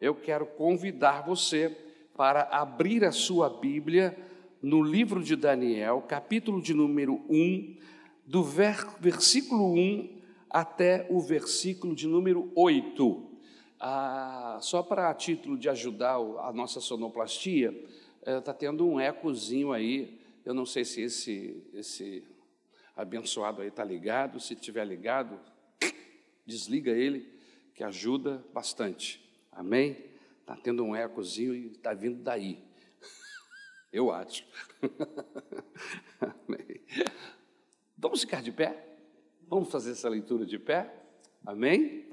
eu quero convidar você para abrir a sua Bíblia no livro de Daniel, capítulo de número 1, do versículo 1 até o versículo de número 8. Ah, só para título de ajudar a nossa sonoplastia, está eh, tendo um ecozinho aí. Eu não sei se esse, esse abençoado aí está ligado. Se estiver ligado, desliga ele, que ajuda bastante. Amém? Está tendo um ecozinho e está vindo daí. Eu acho. Amém. Vamos ficar de pé? Vamos fazer essa leitura de pé? Amém?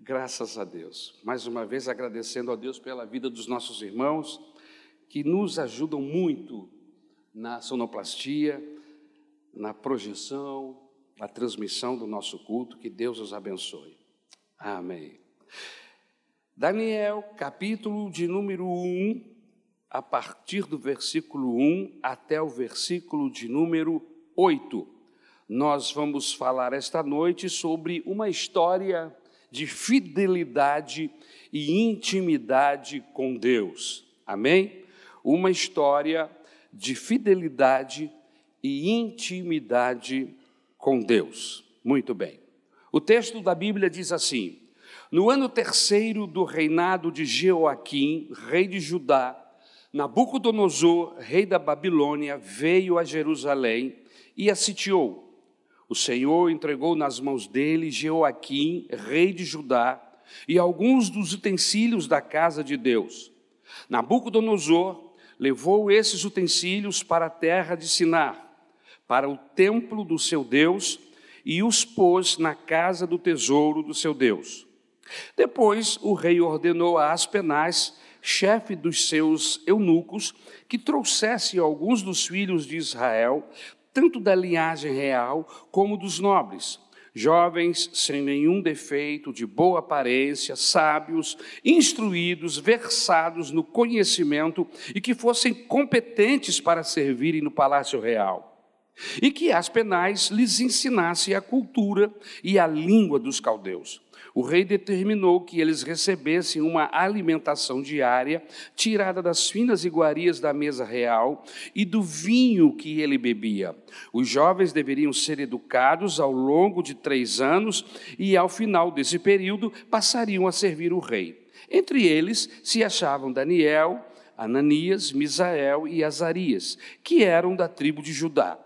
Graças a Deus. Mais uma vez agradecendo a Deus pela vida dos nossos irmãos que nos ajudam muito na sonoplastia, na projeção, na transmissão do nosso culto. Que Deus os abençoe. Amém. Daniel, capítulo de número 1, a partir do versículo 1 até o versículo de número 8. Nós vamos falar esta noite sobre uma história de fidelidade e intimidade com Deus. Amém? Uma história de fidelidade e intimidade com Deus. Muito bem. O texto da Bíblia diz assim: No ano terceiro do reinado de Jeoaquim, rei de Judá, Nabucodonosor, rei da Babilônia, veio a Jerusalém e a sitiou. O Senhor entregou nas mãos dele Jeoaquim, rei de Judá, e alguns dos utensílios da casa de Deus. Nabucodonosor levou esses utensílios para a terra de Sinar, para o templo do seu Deus, e os pôs na casa do tesouro do seu Deus. Depois o rei ordenou a Aspenaz, chefe dos seus eunucos, que trouxesse alguns dos filhos de Israel tanto da linhagem real como dos nobres, jovens sem nenhum defeito, de boa aparência, sábios, instruídos, versados no conhecimento e que fossem competentes para servirem no palácio real. E que as penais lhes ensinasse a cultura e a língua dos caldeus o rei determinou que eles recebessem uma alimentação diária tirada das finas iguarias da mesa real e do vinho que ele bebia. Os jovens deveriam ser educados ao longo de três anos e, ao final desse período, passariam a servir o rei. Entre eles se achavam Daniel, Ananias, Misael e Azarias, que eram da tribo de Judá.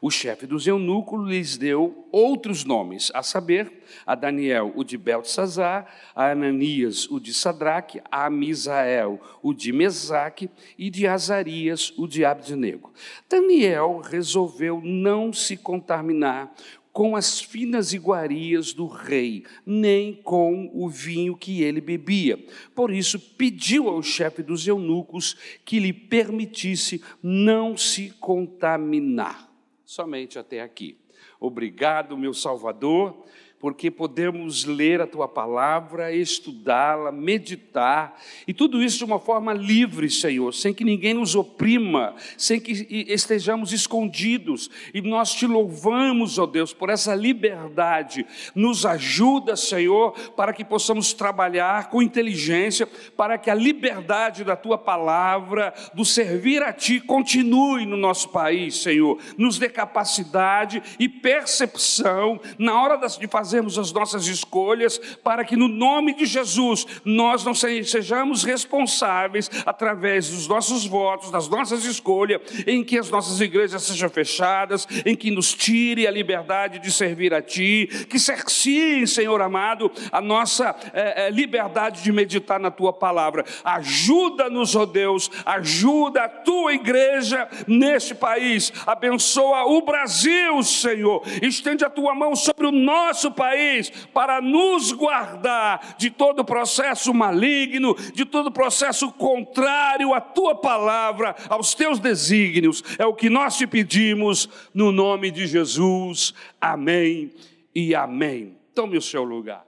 O chefe dos eunucos lhes deu outros nomes, a saber, a Daniel o de Beltesazar, a Ananias o de Sadraque, a Misael o de Mesaque e de Azarias o de Abdenego. Daniel resolveu não se contaminar com as finas iguarias do rei, nem com o vinho que ele bebia. Por isso, pediu ao chefe dos eunucos que lhe permitisse não se contaminar somente até aqui. Obrigado, meu Salvador, porque podemos ler a tua palavra, estudá-la, meditar, e tudo isso de uma forma livre, Senhor, sem que ninguém nos oprima, sem que estejamos escondidos, e nós te louvamos, ó Deus, por essa liberdade. Nos ajuda, Senhor, para que possamos trabalhar com inteligência, para que a liberdade da tua palavra, do servir a ti, continue no nosso país, Senhor. Nos dê capacidade e percepção na hora de fazer fazermos as nossas escolhas, para que no nome de Jesus nós não sejamos responsáveis através dos nossos votos, das nossas escolhas, em que as nossas igrejas sejam fechadas, em que nos tire a liberdade de servir a Ti, que cerciem, Senhor amado, a nossa é, é, liberdade de meditar na Tua palavra. Ajuda-nos, ó oh Deus, ajuda a Tua igreja neste país, abençoa o Brasil, Senhor, estende a Tua mão sobre o nosso país país para nos guardar de todo processo maligno, de todo processo contrário à tua palavra, aos teus desígnios. É o que nós te pedimos no nome de Jesus. Amém e amém. Tome o seu lugar,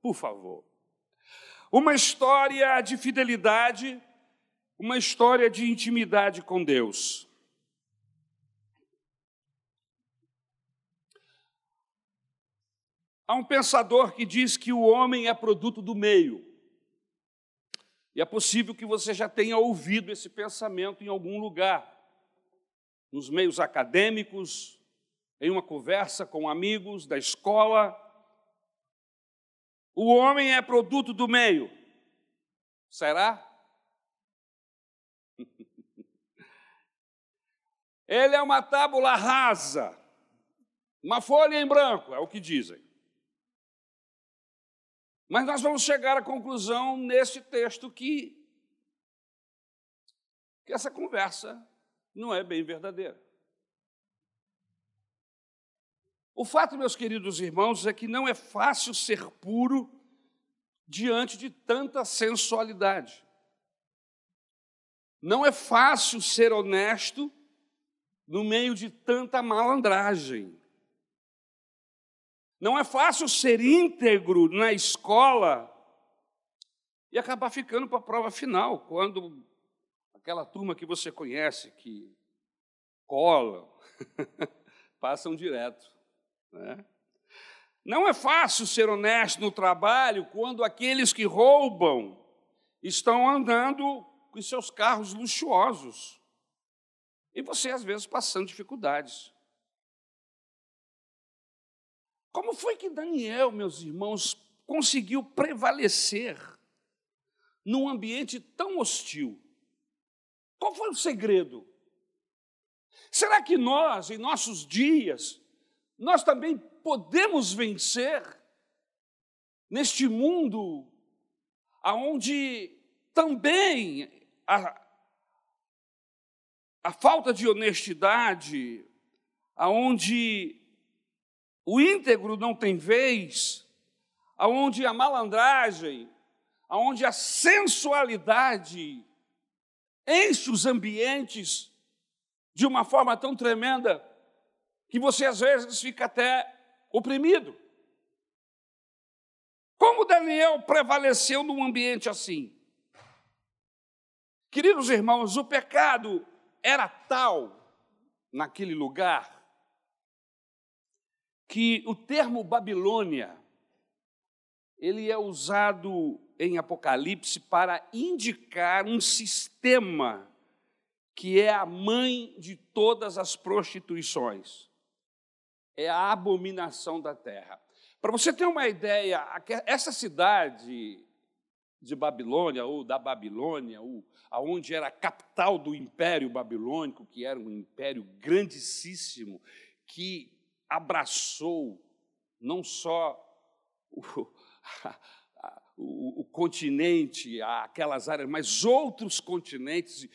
por favor. Uma história de fidelidade, uma história de intimidade com Deus. Há um pensador que diz que o homem é produto do meio. E é possível que você já tenha ouvido esse pensamento em algum lugar, nos meios acadêmicos, em uma conversa com amigos da escola. O homem é produto do meio. Será? Ele é uma tábula rasa, uma folha em branco, é o que dizem. Mas nós vamos chegar à conclusão neste texto que, que essa conversa não é bem verdadeira. O fato, meus queridos irmãos, é que não é fácil ser puro diante de tanta sensualidade. Não é fácil ser honesto no meio de tanta malandragem. Não é fácil ser íntegro na escola e acabar ficando para a prova final, quando aquela turma que você conhece, que colam, passam direto. Né? Não é fácil ser honesto no trabalho quando aqueles que roubam estão andando com seus carros luxuosos. E você, às vezes, passando dificuldades. Como foi que Daniel, meus irmãos, conseguiu prevalecer num ambiente tão hostil? Qual foi o segredo? Será que nós, em nossos dias, nós também podemos vencer neste mundo aonde também a, a falta de honestidade, aonde o íntegro não tem vez, aonde a malandragem, aonde a sensualidade enche os ambientes de uma forma tão tremenda que você às vezes fica até oprimido. Como Daniel prevaleceu num ambiente assim? Queridos irmãos, o pecado era tal naquele lugar que o termo Babilônia ele é usado em Apocalipse para indicar um sistema que é a mãe de todas as prostituições. É a abominação da terra. Para você ter uma ideia, essa cidade de Babilônia ou da Babilônia, ou aonde era a capital do Império Babilônico, que era um império grandíssimo, que abraçou não só o, o, o continente, aquelas áreas, mas outros continentes,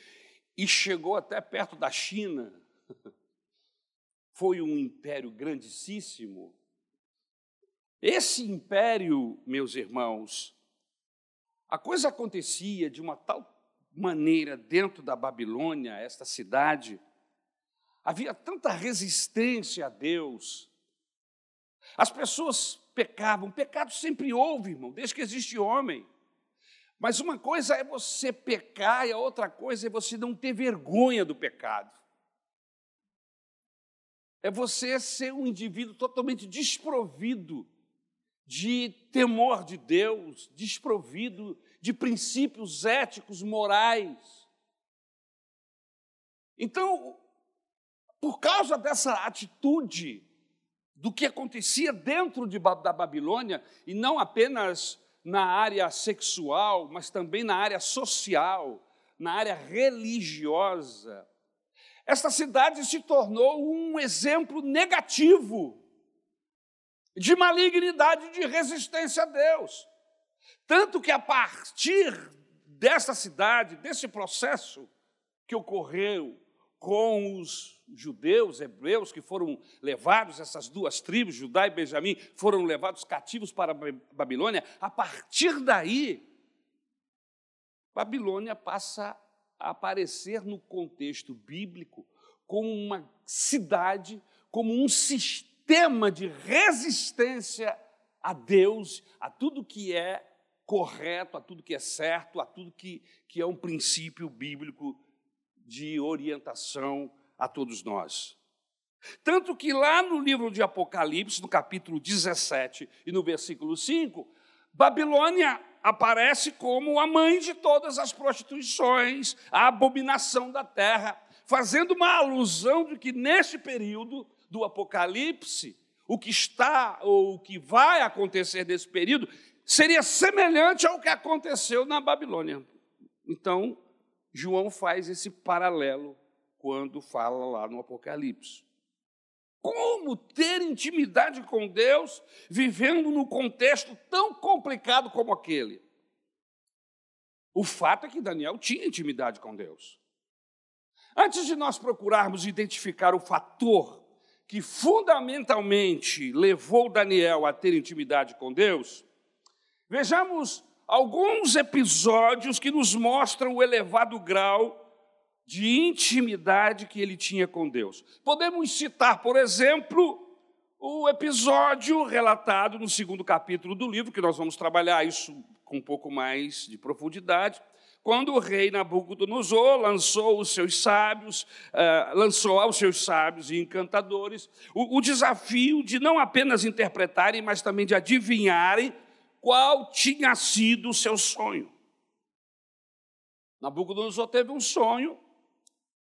e chegou até perto da China. Foi um império grandíssimo. Esse império, meus irmãos, a coisa acontecia de uma tal maneira dentro da Babilônia, esta cidade, Havia tanta resistência a Deus. As pessoas pecavam. Pecado sempre houve, irmão, desde que existe homem. Mas uma coisa é você pecar e a outra coisa é você não ter vergonha do pecado. É você ser um indivíduo totalmente desprovido de temor de Deus, desprovido de princípios éticos, morais. Então, por causa dessa atitude do que acontecia dentro de, da Babilônia, e não apenas na área sexual, mas também na área social, na área religiosa, esta cidade se tornou um exemplo negativo de malignidade, de resistência a Deus. Tanto que a partir dessa cidade, desse processo que ocorreu com os judeus, hebreus, que foram levados, essas duas tribos, Judá e Benjamim, foram levados cativos para a Babilônia, a partir daí, Babilônia passa a aparecer no contexto bíblico como uma cidade, como um sistema de resistência a Deus, a tudo que é correto, a tudo que é certo, a tudo que, que é um princípio bíblico de orientação a todos nós. Tanto que lá no livro de Apocalipse, no capítulo 17 e no versículo 5, Babilônia aparece como a mãe de todas as prostituições, a abominação da terra, fazendo uma alusão de que neste período do Apocalipse, o que está ou o que vai acontecer nesse período seria semelhante ao que aconteceu na Babilônia. Então, João faz esse paralelo quando fala lá no Apocalipse. Como ter intimidade com Deus vivendo num contexto tão complicado como aquele? O fato é que Daniel tinha intimidade com Deus. Antes de nós procurarmos identificar o fator que fundamentalmente levou Daniel a ter intimidade com Deus, vejamos alguns episódios que nos mostram o elevado grau de intimidade que ele tinha com Deus. Podemos citar, por exemplo, o episódio relatado no segundo capítulo do livro, que nós vamos trabalhar isso com um pouco mais de profundidade, quando o rei Nabucodonosor lançou os seus sábios, uh, lançou aos seus sábios e encantadores o, o desafio de não apenas interpretarem, mas também de adivinharem qual tinha sido o seu sonho. Nabucodonosor teve um sonho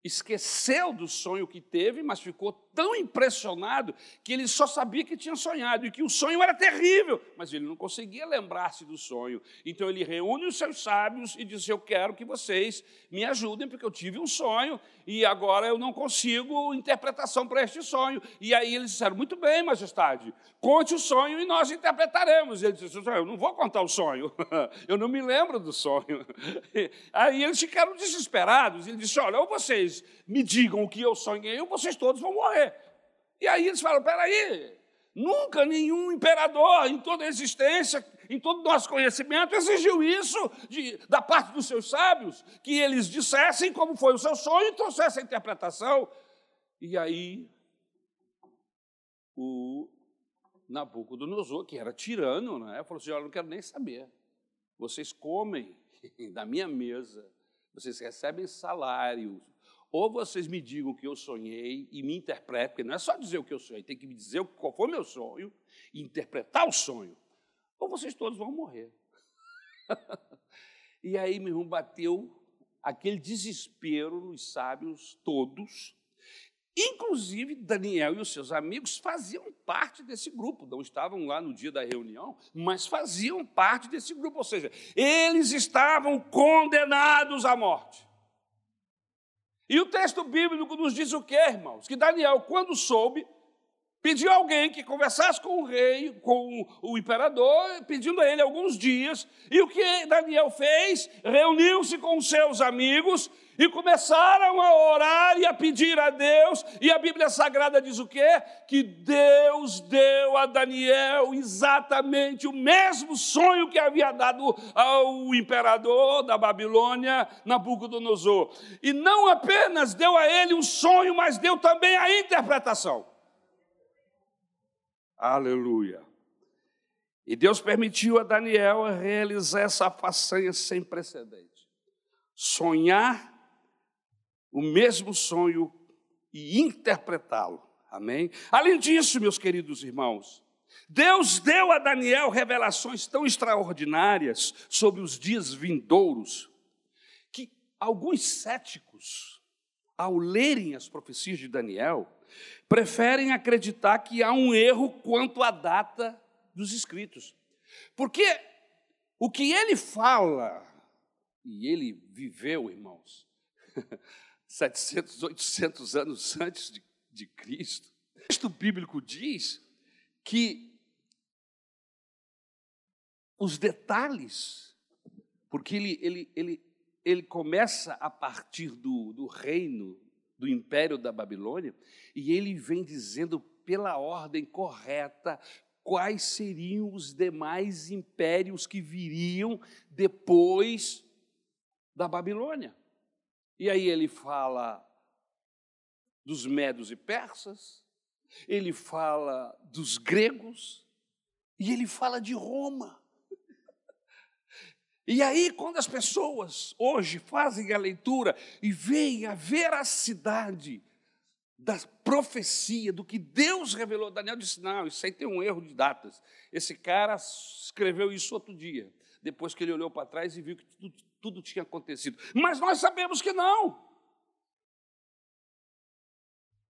esqueceu do sonho que teve, mas ficou tão impressionado que ele só sabia que tinha sonhado e que o sonho era terrível, mas ele não conseguia lembrar-se do sonho. Então ele reúne os seus sábios e diz: Eu quero que vocês me ajudem, porque eu tive um sonho e agora eu não consigo interpretação para este sonho. E aí eles disseram: Muito bem, majestade, conte o sonho e nós interpretaremos. E ele disse: Eu não vou contar o sonho, eu não me lembro do sonho. Aí eles ficaram desesperados. Ele disse: Olha, ou vocês me digam o que eu sonhei, ou vocês todos vão morrer. E aí eles falam: peraí, nunca nenhum imperador em toda a existência, em todo o nosso conhecimento, exigiu isso de, da parte dos seus sábios, que eles dissessem como foi o seu sonho e trouxessem a interpretação. E aí o Nabucodonosor, que era tirano, né, falou assim: Olha, não quero nem saber. Vocês comem da minha mesa, vocês recebem salário, ou vocês me digam que eu sonhei e me interpretem, porque não é só dizer o que eu sonhei, tem que me dizer qual foi o meu sonho e interpretar o sonho. Ou vocês todos vão morrer. e aí, meu irmão, bateu aquele desespero nos sábios todos. Inclusive, Daniel e os seus amigos faziam parte desse grupo, não estavam lá no dia da reunião, mas faziam parte desse grupo, ou seja, eles estavam condenados à morte. E o texto bíblico nos diz o quê, irmãos? Que Daniel, quando soube, pediu alguém que conversasse com o rei, com o imperador, pedindo a ele alguns dias. E o que Daniel fez? Reuniu-se com seus amigos e começaram a orar e a pedir a Deus, e a Bíblia Sagrada diz o quê? Que Deus deu a Daniel exatamente o mesmo sonho que havia dado ao imperador da Babilônia, Nabucodonosor. E não apenas deu a ele um sonho, mas deu também a interpretação. Aleluia. E Deus permitiu a Daniel realizar essa façanha sem precedente. Sonhar o mesmo sonho e interpretá-lo. Amém? Além disso, meus queridos irmãos, Deus deu a Daniel revelações tão extraordinárias sobre os dias vindouros, que alguns céticos, ao lerem as profecias de Daniel, preferem acreditar que há um erro quanto à data dos escritos. Porque o que ele fala, e ele viveu, irmãos, 700, 800 anos antes de, de Cristo. O texto bíblico diz que os detalhes, porque ele, ele, ele, ele começa a partir do, do reino, do império da Babilônia, e ele vem dizendo pela ordem correta quais seriam os demais impérios que viriam depois da Babilônia. E aí ele fala dos medos e persas, ele fala dos gregos e ele fala de Roma. E aí, quando as pessoas hoje fazem a leitura e veem a veracidade da profecia, do que Deus revelou, Daniel disse: não, isso aí tem um erro de datas. Esse cara escreveu isso outro dia. depois que ele olhou para trás e viu que tudo, tudo tinha acontecido. Mas nós sabemos que não.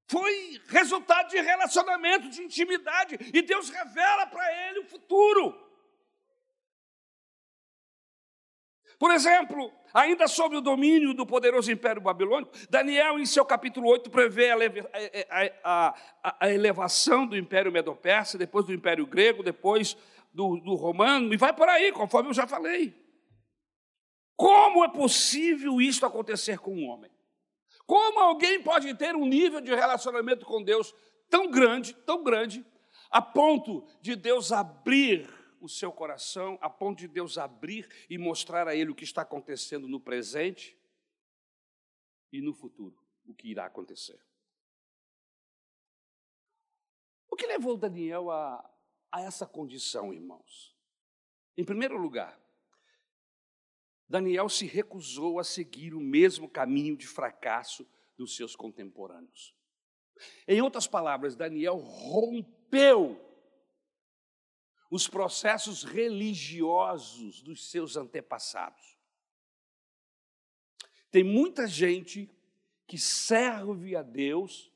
Foi resultado de relacionamento, de intimidade, e Deus revela para ele o futuro. Por exemplo, ainda sobre o domínio do poderoso Império Babilônico, Daniel, em seu capítulo 8, prevê a, a, a, a elevação do Império Medo-Persa, depois do Império Grego, depois do, do Romano, e vai por aí, conforme eu já falei. Como é possível isso acontecer com um homem? Como alguém pode ter um nível de relacionamento com Deus tão grande, tão grande, a ponto de Deus abrir o seu coração a ponto de Deus abrir e mostrar a ele o que está acontecendo no presente e no futuro, o que irá acontecer. O que levou Daniel a, a essa condição, irmãos? Em primeiro lugar, Daniel se recusou a seguir o mesmo caminho de fracasso dos seus contemporâneos. Em outras palavras, Daniel rompeu os processos religiosos dos seus antepassados. Tem muita gente que serve a Deus,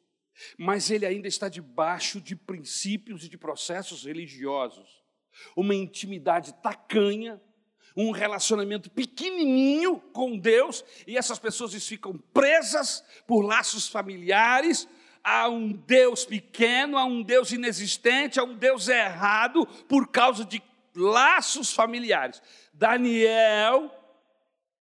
mas ele ainda está debaixo de princípios e de processos religiosos. Uma intimidade tacanha, um relacionamento pequenininho com Deus, e essas pessoas ficam presas por laços familiares, a um Deus pequeno, a um Deus inexistente, a um Deus errado por causa de laços familiares. Daniel,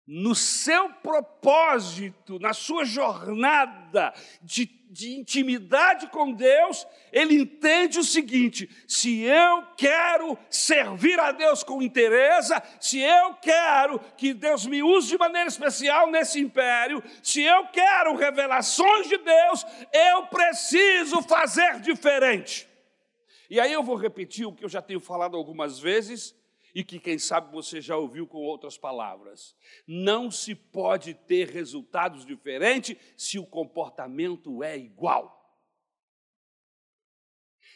no seu propósito, na sua jornada de de intimidade com Deus, ele entende o seguinte: se eu quero servir a Deus com interesse, se eu quero que Deus me use de maneira especial nesse império, se eu quero revelações de Deus, eu preciso fazer diferente. E aí eu vou repetir o que eu já tenho falado algumas vezes e que, quem sabe, você já ouviu com outras palavras. Não se pode ter resultados diferentes se o comportamento é igual.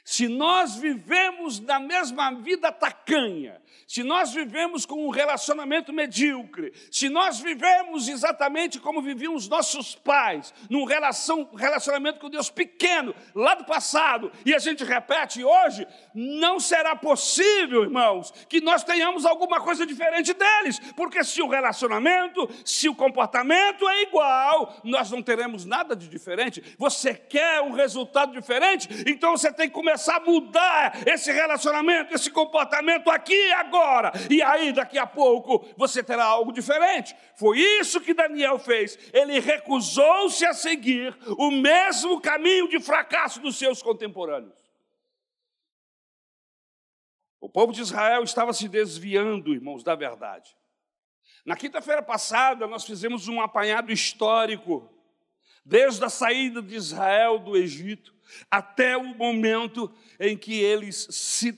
Se nós vivemos na mesma vida tacanha, se nós vivemos com um relacionamento medíocre, se nós vivemos exatamente como viviam os nossos pais, num relação, relacionamento com Deus pequeno, lá do passado, e a gente repete hoje, não será possível, irmãos, que nós tenhamos alguma coisa diferente deles, porque se o relacionamento, se o comportamento é igual, nós não teremos nada de diferente. Você quer um resultado diferente? Então você tem que começar começar a mudar esse relacionamento, esse comportamento aqui e agora. E aí, daqui a pouco, você terá algo diferente. Foi isso que Daniel fez. Ele recusou-se a seguir o mesmo caminho de fracasso dos seus contemporâneos. O povo de Israel estava se desviando, irmãos, da verdade. Na quinta-feira passada, nós fizemos um apanhado histórico, desde a saída de Israel do Egito até o momento em que eles se,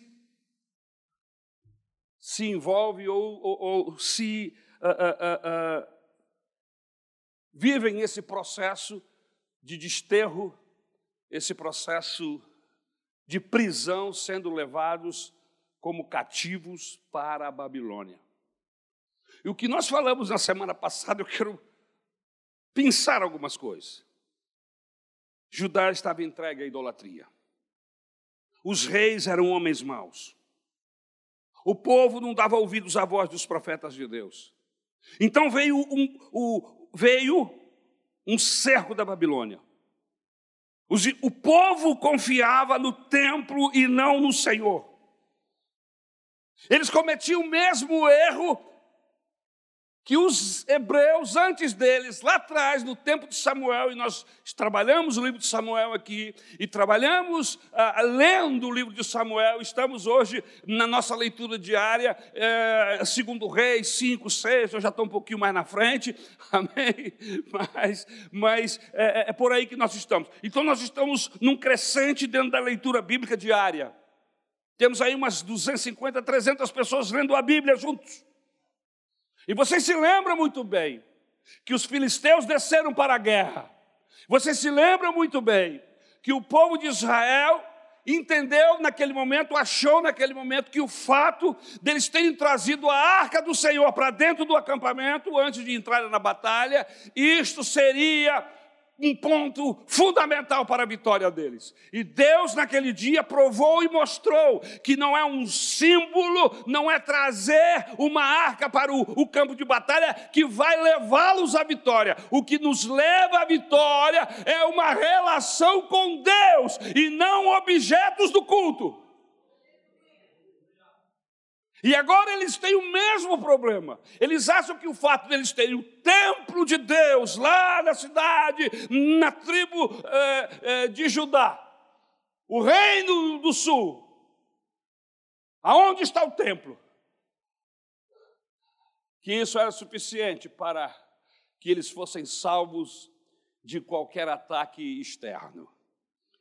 se envolvem ou, ou, ou se uh, uh, uh, vivem esse processo de desterro, esse processo de prisão, sendo levados como cativos para a Babilônia. E o que nós falamos na semana passada, eu quero pensar algumas coisas. Judá estava entregue à idolatria. Os reis eram homens maus. O povo não dava ouvidos à voz dos profetas de Deus. Então veio um, o, veio um cerco da Babilônia. O povo confiava no templo e não no Senhor. Eles cometiam o mesmo erro que os hebreus antes deles, lá atrás, no tempo de Samuel, e nós trabalhamos o livro de Samuel aqui, e trabalhamos ah, lendo o livro de Samuel, estamos hoje na nossa leitura diária, é, segundo Reis 5, 6, eu já estou um pouquinho mais na frente, amém? Mas, mas é, é, é por aí que nós estamos. Então nós estamos num crescente dentro da leitura bíblica diária. Temos aí umas 250, 300 pessoas lendo a Bíblia juntos. E você se lembra muito bem que os filisteus desceram para a guerra. Você se lembra muito bem que o povo de Israel entendeu naquele momento, achou naquele momento que o fato deles terem trazido a arca do Senhor para dentro do acampamento antes de entrar na batalha, isto seria um ponto fundamental para a vitória deles. E Deus, naquele dia, provou e mostrou que não é um símbolo, não é trazer uma arca para o, o campo de batalha que vai levá-los à vitória. O que nos leva à vitória é uma relação com Deus e não objetos do culto. E agora eles têm o mesmo problema. Eles acham que o fato de eles terem o templo de Deus lá na cidade, na tribo é, é, de Judá, o reino do sul, aonde está o templo? Que isso era suficiente para que eles fossem salvos de qualquer ataque externo.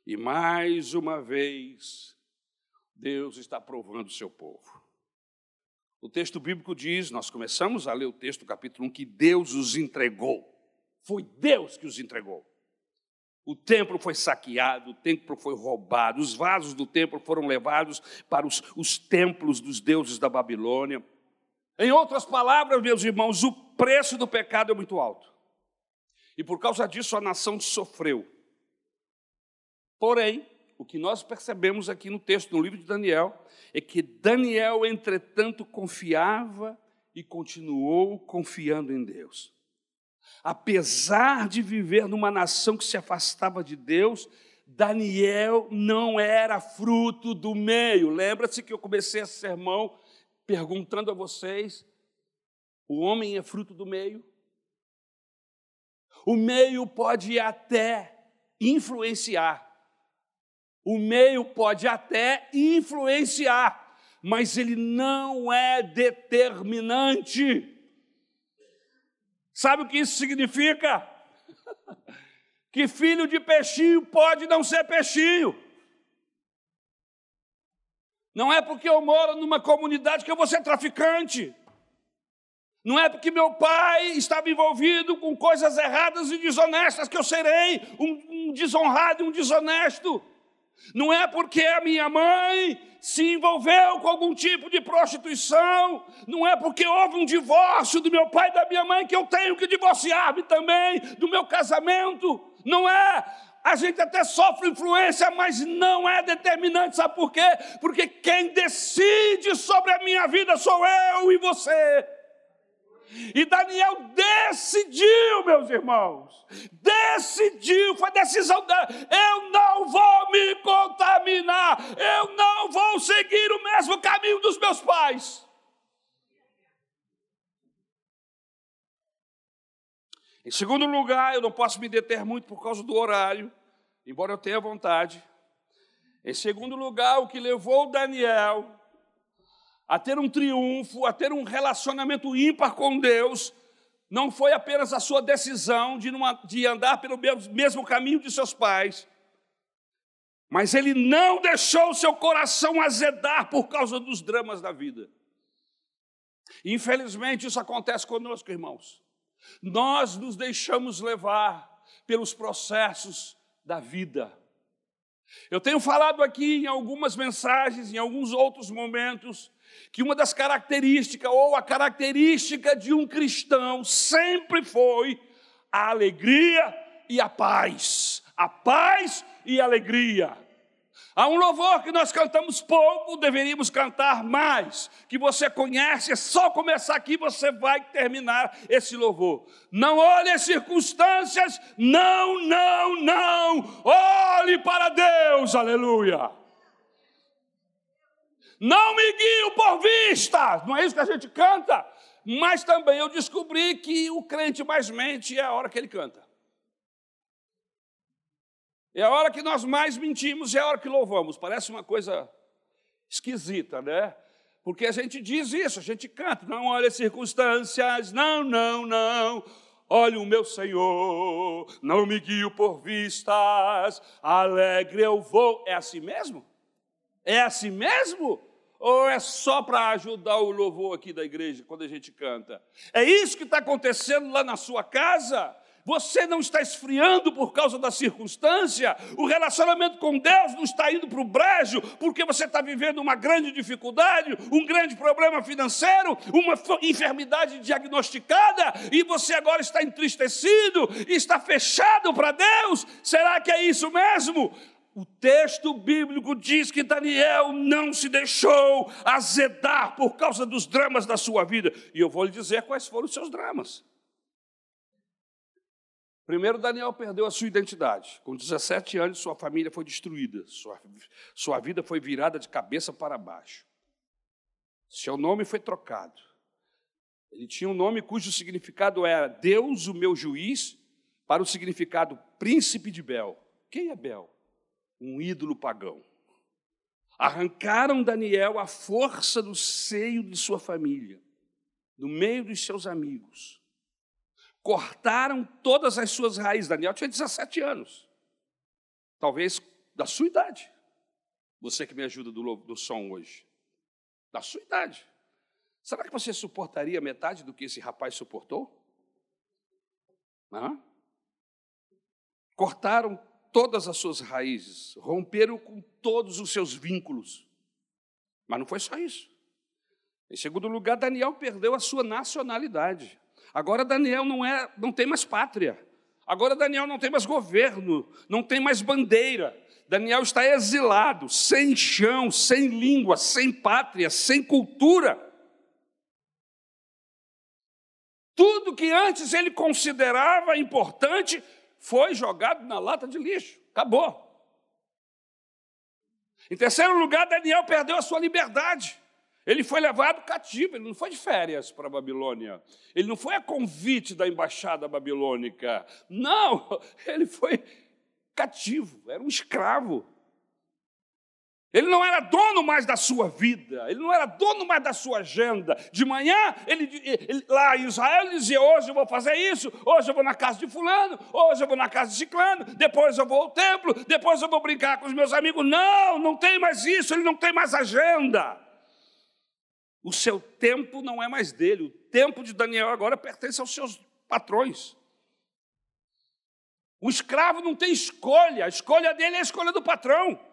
E mais uma vez, Deus está provando o seu povo. O texto bíblico diz, nós começamos a ler o texto, capítulo 1, que Deus os entregou. Foi Deus que os entregou. O templo foi saqueado, o templo foi roubado, os vasos do templo foram levados para os, os templos dos deuses da Babilônia. Em outras palavras, meus irmãos, o preço do pecado é muito alto. E por causa disso a nação sofreu. Porém, o que nós percebemos aqui no texto, no livro de Daniel, é que Daniel, entretanto, confiava e continuou confiando em Deus. Apesar de viver numa nação que se afastava de Deus, Daniel não era fruto do meio. Lembra-se que eu comecei esse sermão perguntando a vocês: o homem é fruto do meio? O meio pode até influenciar, o meio pode até influenciar, mas ele não é determinante. Sabe o que isso significa? que filho de peixinho pode não ser peixinho. Não é porque eu moro numa comunidade que eu vou ser traficante. Não é porque meu pai estava envolvido com coisas erradas e desonestas que eu serei um, um desonrado e um desonesto. Não é porque a minha mãe se envolveu com algum tipo de prostituição, não é porque houve um divórcio do meu pai e da minha mãe que eu tenho que divorciar-me também do meu casamento. Não é. A gente até sofre influência, mas não é determinante. Sabe por quê? Porque quem decide sobre a minha vida sou eu e você. E Daniel decidiu, meus irmãos, decidiu, foi decisão dele. Eu não vou me contaminar, eu não vou seguir o mesmo caminho dos meus pais. Em segundo lugar, eu não posso me deter muito por causa do horário, embora eu tenha vontade. Em segundo lugar, o que levou Daniel a ter um triunfo, a ter um relacionamento ímpar com Deus, não foi apenas a sua decisão de, numa, de andar pelo mesmo caminho de seus pais, mas ele não deixou seu coração azedar por causa dos dramas da vida. Infelizmente, isso acontece conosco, irmãos. Nós nos deixamos levar pelos processos da vida. Eu tenho falado aqui em algumas mensagens, em alguns outros momentos, que uma das características, ou a característica de um cristão, sempre foi a alegria e a paz. A paz e a alegria. Há um louvor que nós cantamos pouco, deveríamos cantar mais. Que você conhece, é só começar aqui você vai terminar esse louvor. Não olhe as circunstâncias, não, não, não. Olhe para Deus, aleluia. Não me guio por vista, não é isso que a gente canta. Mas também eu descobri que o crente mais mente é a hora que ele canta. É a hora que nós mais mentimos, é a hora que louvamos. Parece uma coisa esquisita, né? Porque a gente diz isso, a gente canta, não olha as circunstâncias, não, não, não. Olha o meu Senhor, não me guio por vistas, alegre eu vou. É assim mesmo? É assim mesmo? Ou é só para ajudar o louvor aqui da igreja quando a gente canta? É isso que está acontecendo lá na sua casa? você não está esfriando por causa da circunstância, o relacionamento com Deus não está indo para o brejo porque você está vivendo uma grande dificuldade, um grande problema financeiro, uma enfermidade diagnosticada e você agora está entristecido, está fechado para Deus. Será que é isso mesmo? O texto bíblico diz que Daniel não se deixou azedar por causa dos dramas da sua vida. E eu vou lhe dizer quais foram os seus dramas. Primeiro, Daniel perdeu a sua identidade. Com 17 anos, sua família foi destruída, sua, sua vida foi virada de cabeça para baixo. Seu nome foi trocado. Ele tinha um nome cujo significado era Deus, o meu juiz, para o significado príncipe de Bel. Quem é Bel? Um ídolo pagão. Arrancaram Daniel a força do seio de sua família, no meio dos seus amigos. Cortaram todas as suas raízes. Daniel tinha 17 anos, talvez da sua idade. Você que me ajuda do, do som hoje, da sua idade. Será que você suportaria metade do que esse rapaz suportou? Hã? Cortaram todas as suas raízes, romperam com todos os seus vínculos. Mas não foi só isso. Em segundo lugar, Daniel perdeu a sua nacionalidade. Agora Daniel não é, não tem mais pátria. Agora Daniel não tem mais governo, não tem mais bandeira. Daniel está exilado, sem chão, sem língua, sem pátria, sem cultura. Tudo que antes ele considerava importante foi jogado na lata de lixo. Acabou. Em terceiro lugar, Daniel perdeu a sua liberdade. Ele foi levado cativo, ele não foi de férias para a Babilônia. Ele não foi a convite da embaixada babilônica. Não, ele foi cativo, era um escravo. Ele não era dono mais da sua vida, ele não era dono mais da sua agenda. De manhã, ele, ele, lá em Israel, ele dizia: Hoje eu vou fazer isso, hoje eu vou na casa de Fulano, hoje eu vou na casa de Ciclano, depois eu vou ao templo, depois eu vou brincar com os meus amigos. Não, não tem mais isso, ele não tem mais agenda. O seu tempo não é mais dele, o tempo de Daniel agora pertence aos seus patrões. O escravo não tem escolha, a escolha dele é a escolha do patrão.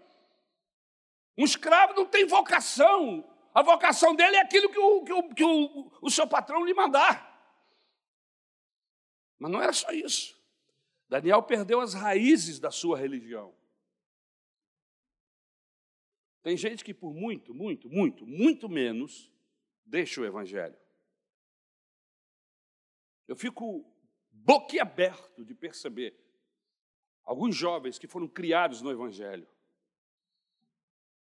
Um escravo não tem vocação. A vocação dele é aquilo que o, que o, que o, o seu patrão lhe mandar. Mas não era só isso. Daniel perdeu as raízes da sua religião. Tem gente que por muito, muito, muito, muito menos deixa o evangelho. Eu fico boquiaberto de perceber alguns jovens que foram criados no evangelho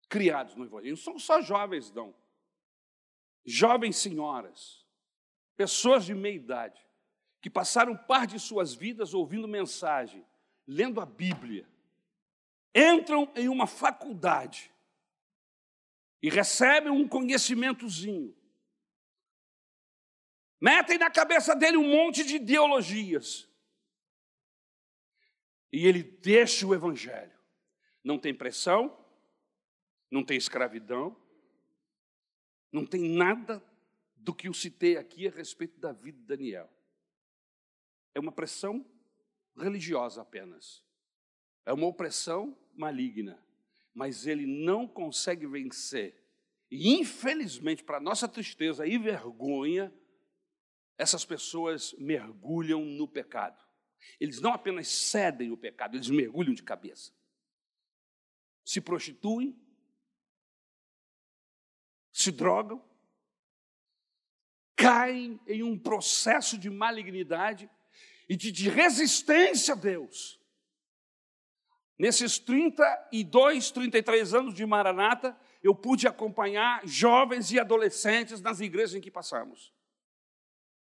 criados no Evangelho. Não são só jovens, não. Jovens senhoras, pessoas de meia idade, que passaram parte de suas vidas ouvindo mensagem, lendo a Bíblia, entram em uma faculdade e recebem um conhecimentozinho. Metem na cabeça dele um monte de ideologias. E ele deixa o Evangelho. Não tem pressão, não tem escravidão, não tem nada do que eu citei aqui a respeito da vida de Daniel. É uma pressão religiosa apenas. É uma opressão maligna. Mas ele não consegue vencer. E, infelizmente, para nossa tristeza e vergonha, essas pessoas mergulham no pecado. Eles não apenas cedem o pecado, eles mergulham de cabeça. Se prostituem, se drogam, caem em um processo de malignidade e de, de resistência a Deus. Nesses 32, 33 anos de Maranata, eu pude acompanhar jovens e adolescentes nas igrejas em que passamos.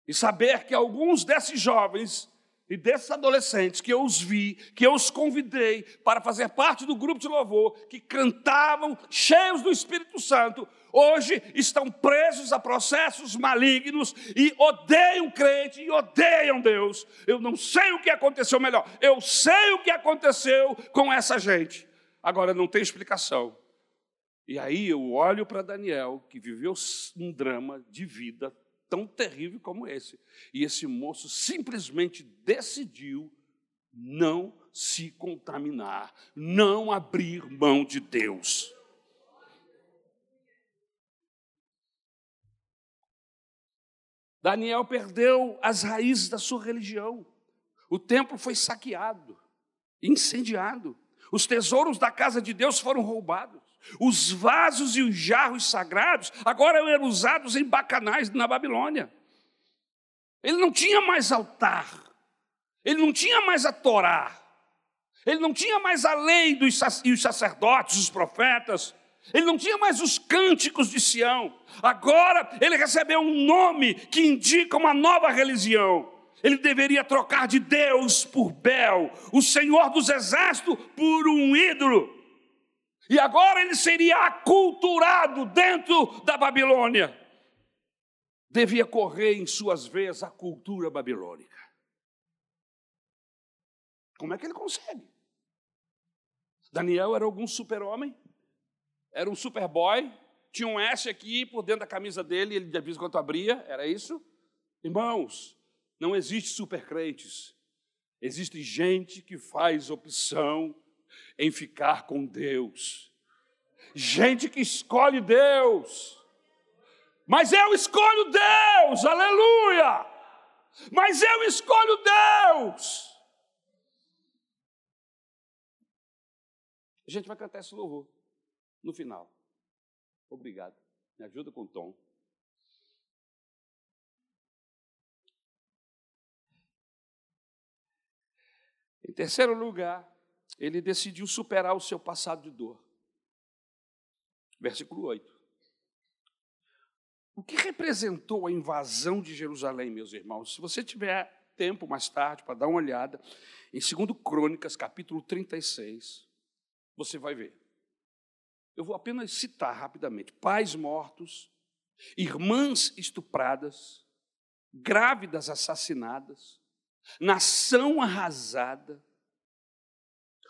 E saber que alguns desses jovens e desses adolescentes que eu os vi, que eu os convidei para fazer parte do grupo de louvor, que cantavam cheios do Espírito Santo, hoje estão presos a processos malignos e odeiam crente e odeiam Deus. Eu não sei o que aconteceu melhor, eu sei o que aconteceu com essa gente. Agora não tem explicação. E aí eu olho para Daniel, que viveu um drama de vida tão terrível como esse. E esse moço simplesmente decidiu não se contaminar, não abrir mão de Deus. Daniel perdeu as raízes da sua religião. O templo foi saqueado, incendiado. Os tesouros da casa de Deus foram roubados. Os vasos e os jarros sagrados agora eram usados em bacanais na Babilônia. Ele não tinha mais altar. Ele não tinha mais a Torá. Ele não tinha mais a lei dos e os sacerdotes, os profetas. Ele não tinha mais os cânticos de Sião. Agora ele recebeu um nome que indica uma nova religião. Ele deveria trocar de Deus por Bel, o Senhor dos Exércitos por um ídolo. E agora ele seria aculturado dentro da Babilônia. Devia correr em suas veias a cultura babilônica. Como é que ele consegue? Daniel era algum super-homem? Era um superboy? Tinha um S aqui por dentro da camisa dele, ele de quando abria, era isso? Irmãos, não existe supercrentes. Existe gente que faz opção em ficar com Deus. Gente que escolhe Deus. Mas eu escolho Deus, aleluia! Mas eu escolho Deus. A gente vai cantar esse louvor no final. Obrigado. Me ajuda com o tom. Em terceiro lugar, ele decidiu superar o seu passado de dor. Versículo 8. O que representou a invasão de Jerusalém, meus irmãos? Se você tiver tempo mais tarde para dar uma olhada, em 2 Crônicas, capítulo 36, você vai ver. Eu vou apenas citar rapidamente: pais mortos, irmãs estupradas, grávidas assassinadas, nação arrasada,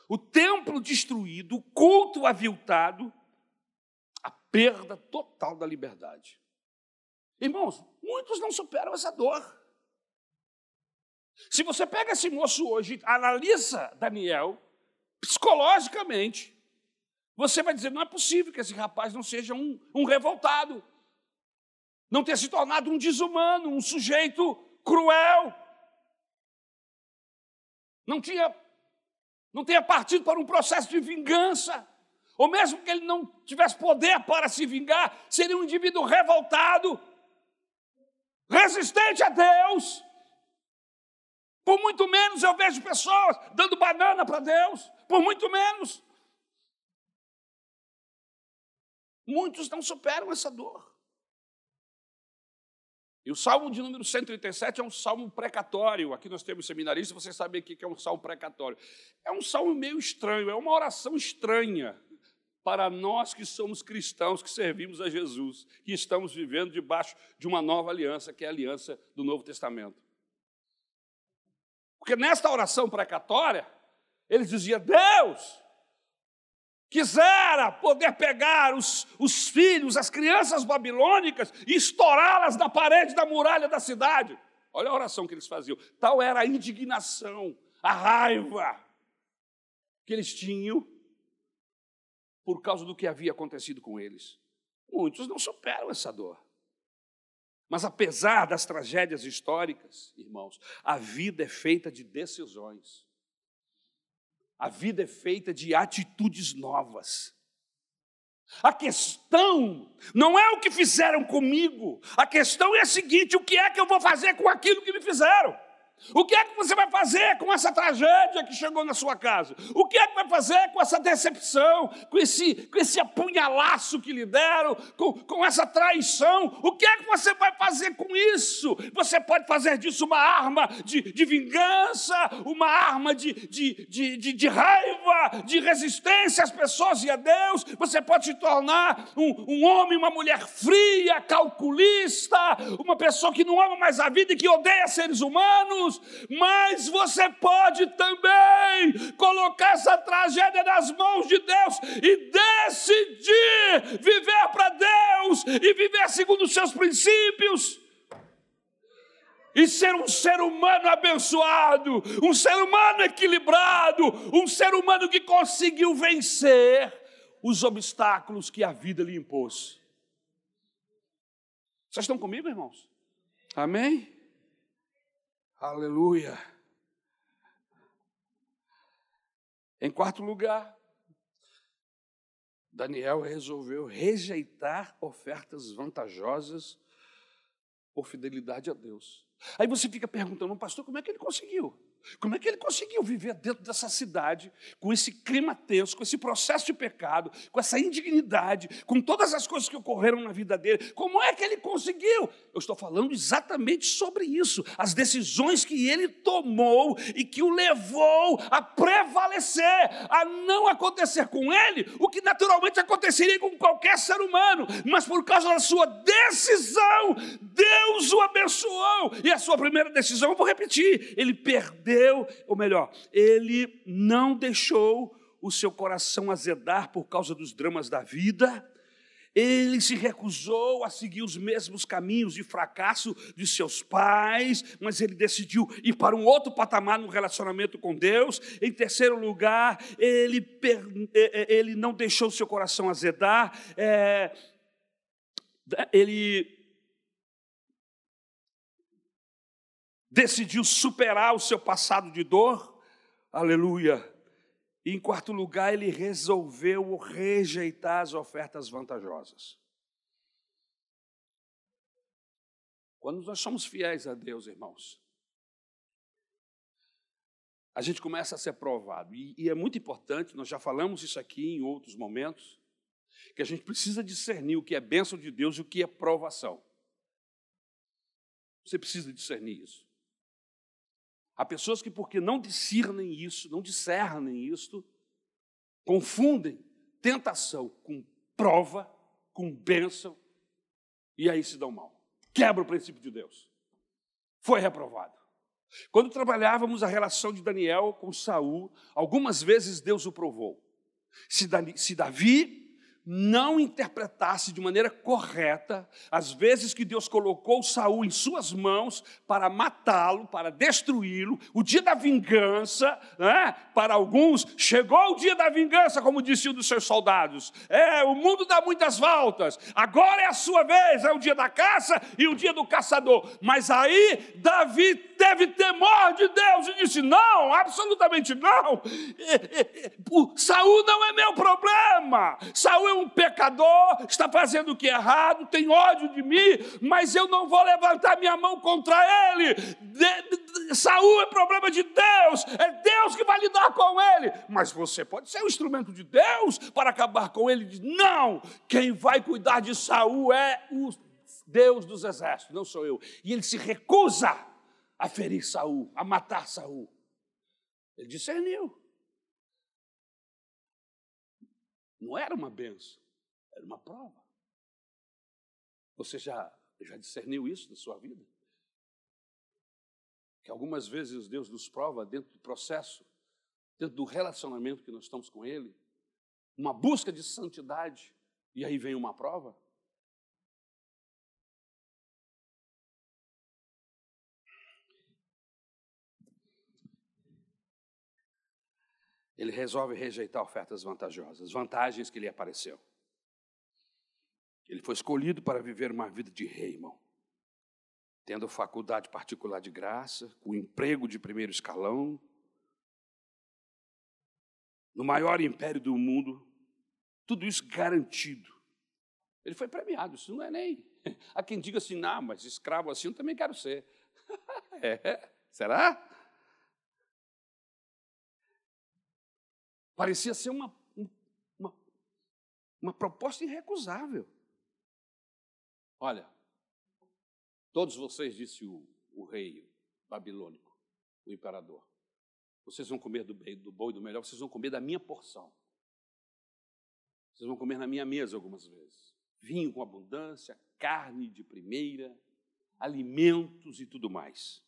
o templo destruído, o culto aviltado, a perda total da liberdade. Irmãos, muitos não superam essa dor. Se você pega esse moço hoje, analisa Daniel, psicologicamente, você vai dizer: não é possível que esse rapaz não seja um, um revoltado, não tenha se tornado um desumano, um sujeito cruel, não tinha, não tenha partido para um processo de vingança, ou mesmo que ele não tivesse poder para se vingar, seria um indivíduo revoltado, resistente a Deus. Por muito menos eu vejo pessoas dando banana para Deus, por muito menos. Muitos não superam essa dor. E o salmo de número 137 é um salmo precatório. Aqui nós temos seminaristas, você sabe o que é um salmo precatório. É um salmo meio estranho, é uma oração estranha para nós que somos cristãos, que servimos a Jesus, que estamos vivendo debaixo de uma nova aliança, que é a aliança do Novo Testamento. Porque nesta oração precatória, ele dizia: Deus, quisera poder pegar os, os filhos, as crianças babilônicas e estourá-las na parede da muralha da cidade. Olha a oração que eles faziam. Tal era a indignação, a raiva que eles tinham por causa do que havia acontecido com eles. Muitos não superam essa dor. Mas apesar das tragédias históricas, irmãos, a vida é feita de decisões. A vida é feita de atitudes novas. A questão não é o que fizeram comigo, a questão é a seguinte: o que é que eu vou fazer com aquilo que me fizeram? O que é que você vai fazer com essa tragédia que chegou na sua casa? O que é que vai fazer com essa decepção, com esse, com esse apunhalaço que lhe deram, com, com essa traição? O que é que você vai fazer com isso? Você pode fazer disso uma arma de, de vingança, uma arma de, de, de, de, de raiva, de resistência às pessoas e a Deus. Você pode se tornar um, um homem, uma mulher fria, calculista, uma pessoa que não ama mais a vida e que odeia seres humanos mas você pode também colocar essa tragédia nas mãos de Deus e decidir viver para Deus e viver segundo os seus princípios. e ser um ser humano abençoado, um ser humano equilibrado, um ser humano que conseguiu vencer os obstáculos que a vida lhe impôs. Vocês estão comigo, irmãos? Amém? Aleluia. Em quarto lugar, Daniel resolveu rejeitar ofertas vantajosas por fidelidade a Deus. Aí você fica perguntando, pastor, como é que ele conseguiu? Como é que ele conseguiu viver dentro dessa cidade, com esse clima tenso, com esse processo de pecado, com essa indignidade, com todas as coisas que ocorreram na vida dele? Como é que ele conseguiu? Eu estou falando exatamente sobre isso, as decisões que ele tomou e que o levou a prevalecer, a não acontecer com ele o que naturalmente aconteceria com qualquer ser humano, mas por causa da sua decisão, Deus o abençoou. E a sua primeira decisão, eu vou repetir, ele perdeu deu, ou melhor, ele não deixou o seu coração azedar por causa dos dramas da vida, ele se recusou a seguir os mesmos caminhos de fracasso de seus pais, mas ele decidiu ir para um outro patamar no relacionamento com Deus. Em terceiro lugar, ele, é, é, ele não deixou seu coração azedar, é, ele decidiu superar o seu passado de dor, aleluia. E em quarto lugar, ele resolveu rejeitar as ofertas vantajosas. Quando nós somos fiéis a Deus, irmãos, a gente começa a ser provado. E, e, é muito importante, nós já falamos isso aqui em outros momentos, que a gente precisa discernir o que é bênção de Deus e o que é provação. Você precisa discernir isso. Há pessoas que, porque não discernem isso, não discernem isto, confundem tentação com prova, com bênção, e aí se dão mal. Quebra o princípio de Deus. Foi reprovado. Quando trabalhávamos a relação de Daniel com Saul, algumas vezes Deus o provou. Se Davi não interpretasse de maneira correta as vezes que Deus colocou Saul em suas mãos para matá-lo, para destruí-lo, o dia da vingança, né? para alguns, chegou o dia da vingança, como disse um dos seus soldados. É, o mundo dá muitas voltas, agora é a sua vez, é o dia da caça e o dia do caçador. Mas aí Davi teve temor de Deus e disse: Não, absolutamente não. Saul não é meu problema. Saul é um pecador, está fazendo o que é errado, tem ódio de mim, mas eu não vou levantar minha mão contra ele. De, Saul é problema de Deus, é Deus que vai lidar com ele. Mas você pode ser um instrumento de Deus para acabar com ele. Não, quem vai cuidar de Saul é o Deus dos exércitos, não sou eu. E ele se recusa a ferir Saul, a matar Saul. Ele discerniu. Não era uma benção, era uma prova. Você já, já discerniu isso na sua vida? Que algumas vezes Deus nos prova dentro do processo, dentro do relacionamento que nós estamos com Ele, uma busca de santidade, e aí vem uma prova. Ele resolve rejeitar ofertas vantajosas, vantagens que lhe apareceu. Ele foi escolhido para viver uma vida de rei, irmão. Tendo faculdade particular de graça, o emprego de primeiro escalão, no maior império do mundo, tudo isso garantido. Ele foi premiado, isso não é nem. Há quem diga assim, não, mas escravo assim eu também quero ser. é, será? Parecia ser uma, uma, uma proposta irrecusável. Olha, todos vocês, disse o, o rei babilônico, o imperador, vocês vão comer do, do bom e do melhor, vocês vão comer da minha porção. Vocês vão comer na minha mesa algumas vezes. Vinho com abundância, carne de primeira, alimentos e tudo mais.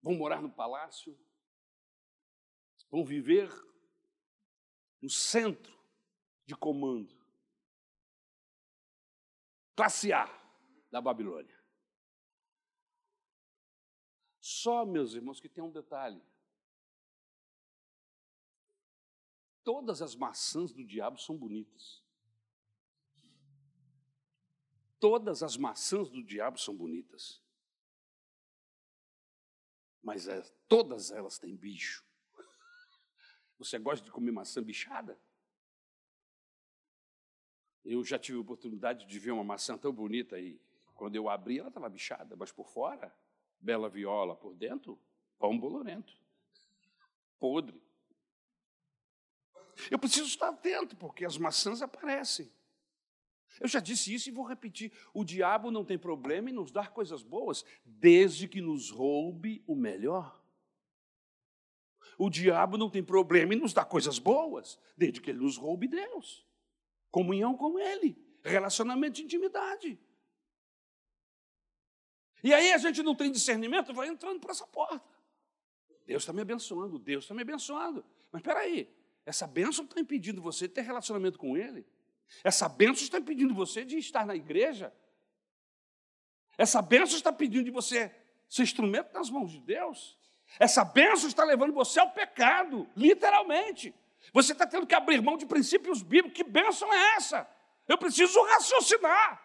Vão morar no palácio, vão viver no centro de comando. Classe A. da Babilônia. Só, meus irmãos, que tem um detalhe. Todas as maçãs do diabo são bonitas. Todas as maçãs do diabo são bonitas. Mas é, todas elas têm bicho. Você gosta de comer maçã bichada? Eu já tive a oportunidade de ver uma maçã tão bonita aí. Quando eu abri, ela estava bichada, mas por fora bela viola por dentro, pão bolorento, podre. Eu preciso estar atento, porque as maçãs aparecem. Eu já disse isso e vou repetir: o diabo não tem problema em nos dar coisas boas, desde que nos roube o melhor. O diabo não tem problema em nos dar coisas boas, desde que ele nos roube Deus. Comunhão com Ele, relacionamento de intimidade. E aí a gente não tem discernimento, vai entrando por essa porta. Deus está me abençoando, Deus está me abençoando. Mas espera aí, essa bênção está impedindo você de ter relacionamento com Ele? Essa bênção está impedindo você de estar na igreja? Essa bênção está pedindo de você ser instrumento nas mãos de Deus? Essa bênção está levando você ao pecado, literalmente. Você está tendo que abrir mão de princípios bíblicos. Que bênção é essa? Eu preciso raciocinar.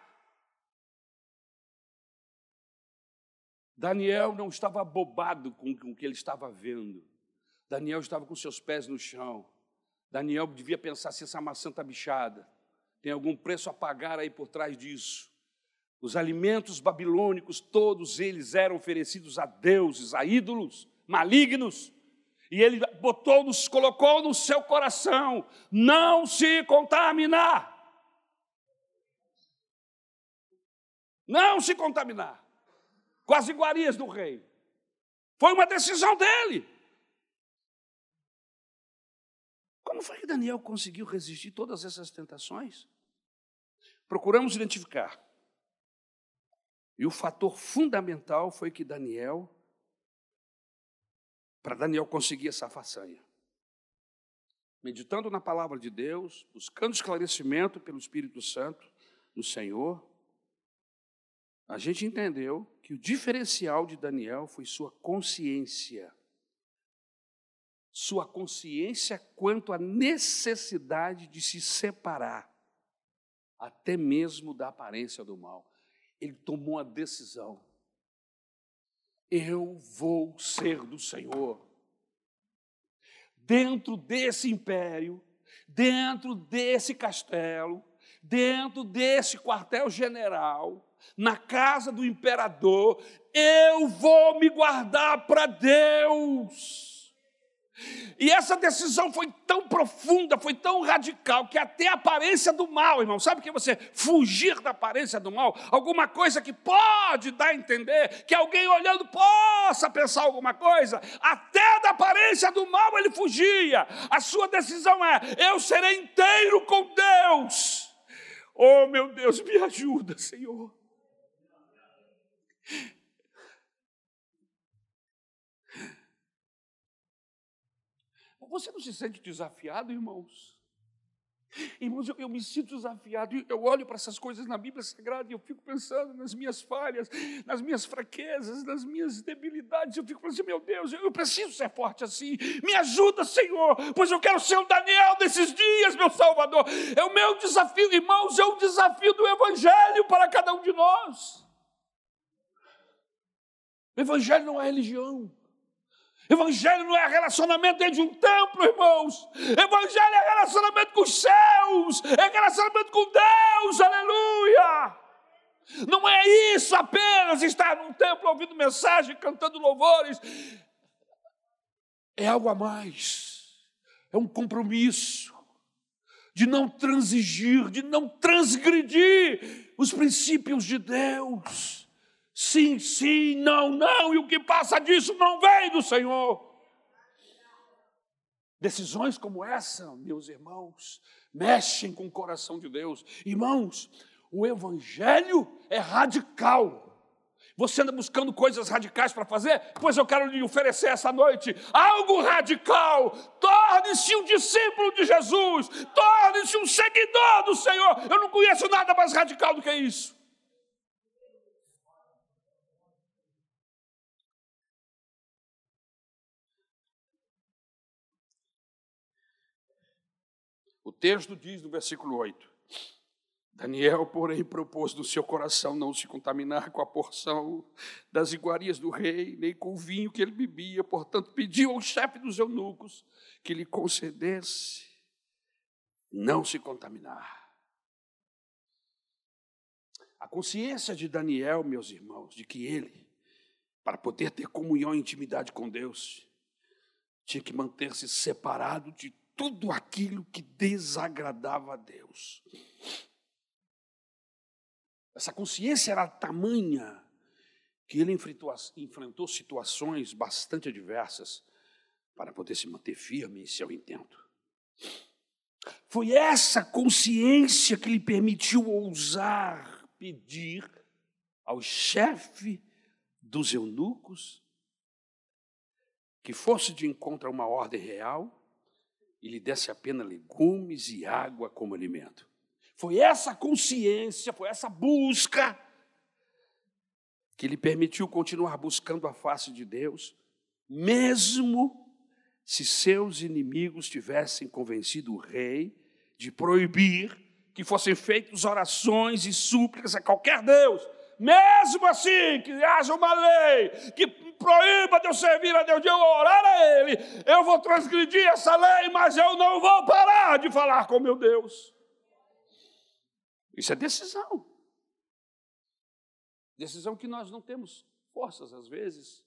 Daniel não estava abobado com o que ele estava vendo. Daniel estava com seus pés no chão. Daniel devia pensar se essa maçã está bichada. Tem algum preço a pagar aí por trás disso? Os alimentos babilônicos, todos eles eram oferecidos a deuses, a ídolos malignos. E ele botou, nos colocou no seu coração, não se contaminar. Não se contaminar com as iguarias do rei. Foi uma decisão dele. Como foi que Daniel conseguiu resistir todas essas tentações? Procuramos identificar. E o fator fundamental foi que Daniel, para Daniel conseguir essa façanha, meditando na palavra de Deus, buscando esclarecimento pelo Espírito Santo no Senhor, a gente entendeu que o diferencial de Daniel foi sua consciência. Sua consciência quanto à necessidade de se separar, até mesmo da aparência do mal. Ele tomou a decisão. Eu vou ser do Senhor. Dentro desse império, dentro desse castelo, dentro desse quartel-general, na casa do imperador, eu vou me guardar para Deus. E essa decisão foi tão profunda, foi tão radical, que até a aparência do mal, irmão, sabe que você fugir da aparência do mal? Alguma coisa que pode dar a entender, que alguém olhando possa pensar alguma coisa, até da aparência do mal ele fugia. A sua decisão é: eu serei inteiro com Deus. Oh, meu Deus, me ajuda, Senhor. Você não se sente desafiado, irmãos? Irmãos, eu, eu, me sinto desafiado, eu olho para essas coisas na Bíblia Sagrada e eu fico pensando nas minhas falhas, nas minhas fraquezas, nas minhas debilidades. Eu fico pensando, meu Deus, eu preciso ser forte assim. Me ajuda, Senhor, pois eu quero ser o Daniel desses dias, meu Salvador. É o meu desafio, irmãos, é o desafio do Evangelho para cada um de nós. O Evangelho não é religião. Evangelho não é relacionamento dentro de um templo, irmãos. Evangelho é relacionamento com os céus, é relacionamento com Deus, aleluia. Não é isso apenas estar num templo ouvindo mensagem, cantando louvores. É algo a mais. É um compromisso de não transigir, de não transgredir os princípios de Deus sim, sim, não, não, e o que passa disso não vem do Senhor. Decisões como essa, meus irmãos, mexem com o coração de Deus. Irmãos, o Evangelho é radical. Você anda buscando coisas radicais para fazer? Pois eu quero lhe oferecer essa noite algo radical. Torne-se um discípulo de Jesus. Torne-se um seguidor do Senhor. Eu não conheço nada mais radical do que isso. O texto diz no versículo 8: Daniel, porém, propôs no seu coração não se contaminar com a porção das iguarias do rei, nem com o vinho que ele bebia, portanto, pediu ao chefe dos eunucos que lhe concedesse não se contaminar. A consciência de Daniel, meus irmãos, de que ele, para poder ter comunhão e intimidade com Deus, tinha que manter-se separado de tudo aquilo que desagradava a Deus. Essa consciência era tamanha que ele enfrentou, situações bastante adversas para poder se manter firme em seu intento. Foi essa consciência que lhe permitiu ousar pedir ao chefe dos eunucos que fosse de encontro a uma ordem real e lhe desse apenas legumes e água como alimento. Foi essa consciência, foi essa busca que lhe permitiu continuar buscando a face de Deus, mesmo se seus inimigos tivessem convencido o rei de proibir que fossem feitas orações e súplicas a qualquer Deus, mesmo assim que haja uma lei que proíba de eu servir a Deus, de eu orar a Ele, eu vou transgredir essa lei, mas eu não vou parar de falar com meu Deus. Isso é decisão. Decisão que nós não temos forças, às vezes,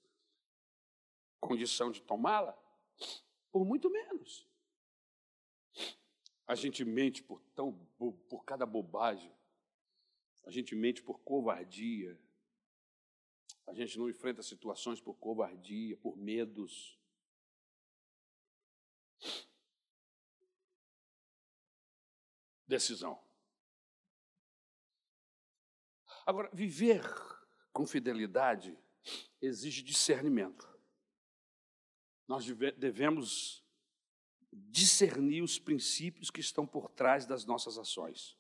condição de tomá-la, por muito menos. A gente mente por, tão, por cada bobagem, a gente mente por covardia, a gente não enfrenta situações por covardia, por medos. Decisão. Agora, viver com fidelidade exige discernimento. Nós devemos discernir os princípios que estão por trás das nossas ações.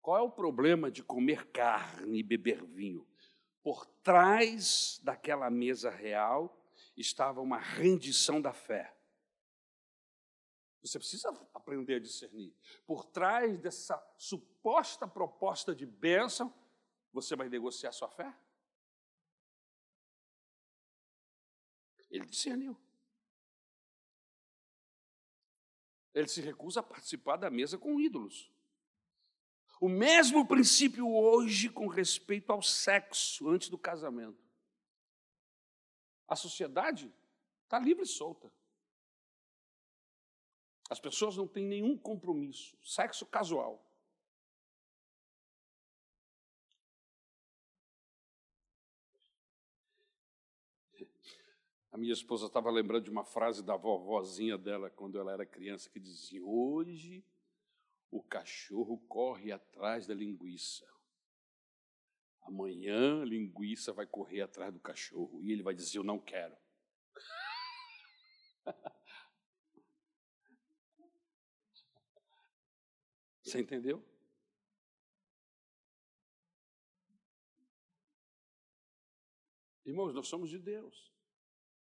Qual é o problema de comer carne e beber vinho? Por trás daquela mesa real estava uma rendição da fé. Você precisa aprender a discernir. Por trás dessa suposta proposta de bênção, você vai negociar sua fé? Ele discerniu. Ele se recusa a participar da mesa com ídolos. O mesmo princípio hoje com respeito ao sexo antes do casamento. A sociedade está livre e solta. As pessoas não têm nenhum compromisso, sexo casual. A minha esposa estava lembrando de uma frase da vovozinha dela quando ela era criança que dizia: Hoje o cachorro corre atrás da linguiça. Amanhã a linguiça vai correr atrás do cachorro e ele vai dizer: Eu não quero. Você entendeu? Irmãos, nós somos de Deus.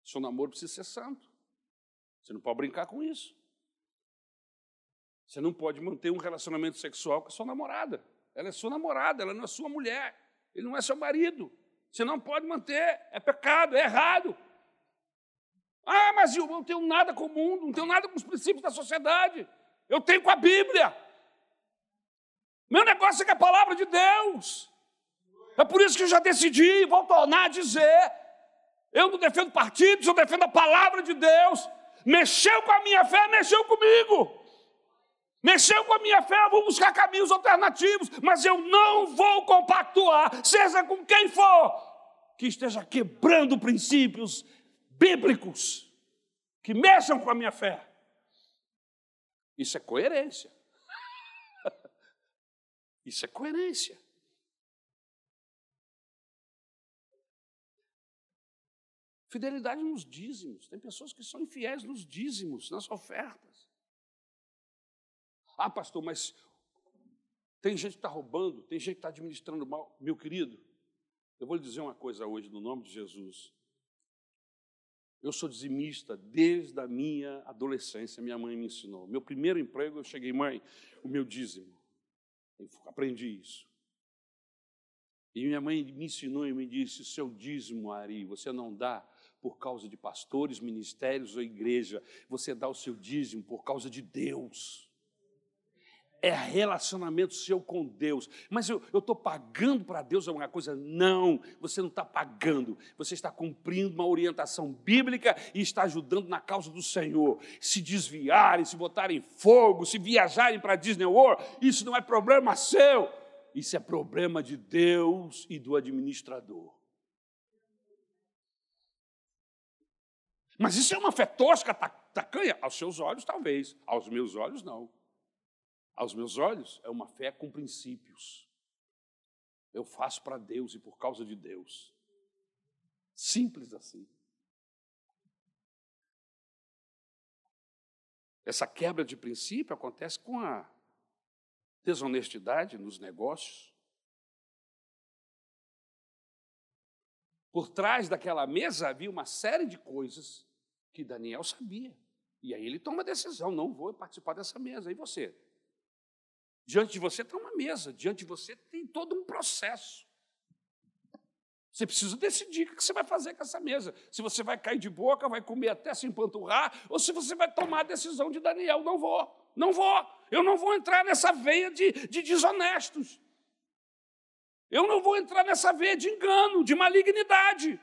Seu namoro precisa ser santo. Você não pode brincar com isso. Você não pode manter um relacionamento sexual com a sua namorada. Ela é sua namorada, ela não é sua mulher. Ele não é seu marido. Você não pode manter. É pecado, é errado. Ah, mas eu não tenho nada com o mundo, não tenho nada com os princípios da sociedade. Eu tenho com a Bíblia. Meu negócio é com a palavra de Deus. É por isso que eu já decidi e vou tornar a dizer: eu não defendo partidos, eu defendo a palavra de Deus. Mexeu com a minha fé, mexeu comigo. Mexeu com a minha fé, eu vou buscar caminhos alternativos, mas eu não vou compactuar, seja com quem for, que esteja quebrando princípios bíblicos, que mexam com a minha fé. Isso é coerência. Isso é coerência. Fidelidade nos dízimos. Tem pessoas que são infiéis nos dízimos, nas ofertas. Ah, pastor, mas tem gente que está roubando, tem gente que está administrando mal. Meu querido, eu vou lhe dizer uma coisa hoje, no nome de Jesus. Eu sou dizimista desde a minha adolescência, minha mãe me ensinou. Meu primeiro emprego, eu cheguei, mãe, o meu dízimo. Eu aprendi isso. E minha mãe me ensinou e me disse: seu dízimo, Ari, você não dá por causa de pastores, ministérios ou igreja, você dá o seu dízimo por causa de Deus é relacionamento seu com Deus. Mas eu estou pagando para Deus alguma coisa? Não, você não está pagando. Você está cumprindo uma orientação bíblica e está ajudando na causa do Senhor. Se desviarem, se botarem fogo, se viajarem para Disney World, isso não é problema seu. Isso é problema de Deus e do administrador. Mas isso é uma fé tosca, tacanha? Aos seus olhos, talvez. Aos meus olhos, não aos meus olhos, é uma fé com princípios. Eu faço para Deus e por causa de Deus. Simples assim. Essa quebra de princípio acontece com a desonestidade nos negócios. Por trás daquela mesa havia uma série de coisas que Daniel sabia. E aí ele toma a decisão: não vou participar dessa mesa. E você? Diante de você está uma mesa, diante de você tem todo um processo. Você precisa decidir o que você vai fazer com essa mesa. Se você vai cair de boca, vai comer até se empanturrar, ou se você vai tomar a decisão de Daniel, não vou, não vou, eu não vou entrar nessa veia de, de desonestos. Eu não vou entrar nessa veia de engano, de malignidade.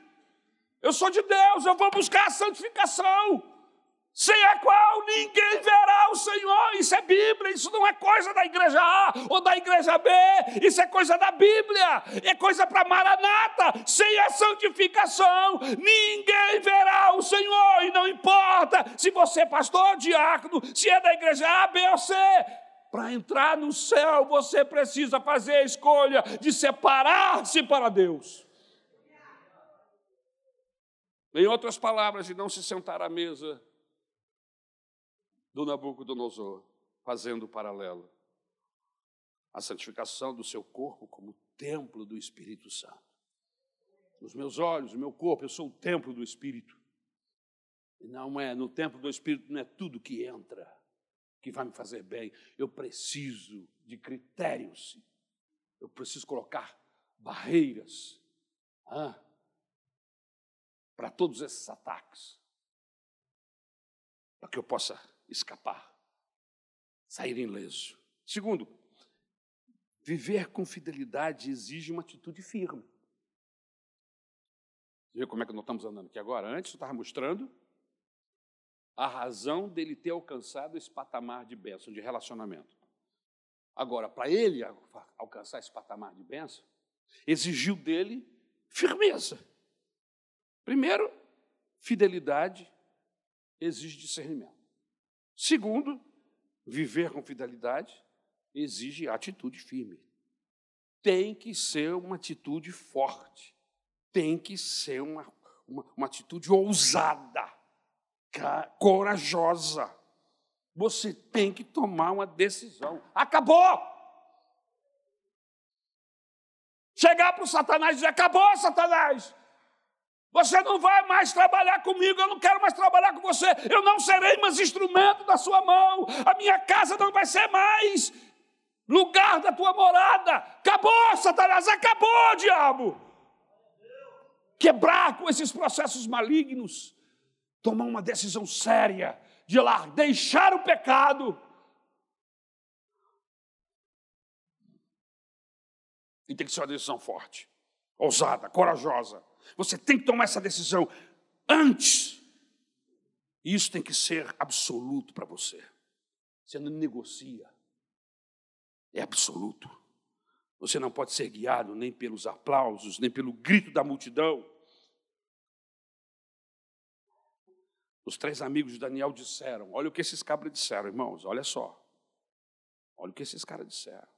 Eu sou de Deus, eu vou buscar a santificação sem a qual ninguém verá o Senhor. Isso é Bíblia, isso não é coisa da igreja A ou da igreja B, isso é coisa da Bíblia, é coisa para Maranata. Sem a santificação, ninguém verá o Senhor, e não importa se você é pastor, diácono, se é da igreja A, B ou C. Para entrar no céu, você precisa fazer a escolha de separar-se para Deus. Em outras palavras, de não se sentar à mesa do Nabucodonosor, fazendo o paralelo. A santificação do seu corpo como templo do Espírito Santo. Os meus olhos, o meu corpo, eu sou o templo do Espírito. E não é, no templo do Espírito não é tudo que entra que vai me fazer bem. Eu preciso de critérios. Eu preciso colocar barreiras ah, para todos esses ataques. Para que eu possa escapar, sair ileso. Segundo, viver com fidelidade exige uma atitude firme. Você vê como é que nós estamos andando aqui agora? Antes eu estava mostrando a razão dele ter alcançado esse patamar de bênção, de relacionamento. Agora, para ele alcançar esse patamar de bênção, exigiu dele firmeza. Primeiro, fidelidade exige discernimento. Segundo, viver com fidelidade exige atitude firme. Tem que ser uma atitude forte, tem que ser uma, uma, uma atitude ousada, corajosa. Você tem que tomar uma decisão. Acabou! Chegar para o Satanás e dizer: acabou, Satanás! Você não vai mais trabalhar comigo, eu não quero mais trabalhar com você, eu não serei mais instrumento da sua mão, a minha casa não vai ser mais lugar da tua morada. Acabou, Satanás, acabou, diabo. Quebrar com esses processos malignos, tomar uma decisão séria de lá deixar o pecado. E tem que ser uma decisão forte, ousada, corajosa. Você tem que tomar essa decisão antes. E isso tem que ser absoluto para você. Você não negocia. É absoluto. Você não pode ser guiado nem pelos aplausos, nem pelo grito da multidão. Os três amigos de Daniel disseram: Olha o que esses cabras disseram, irmãos, olha só. Olha o que esses caras disseram.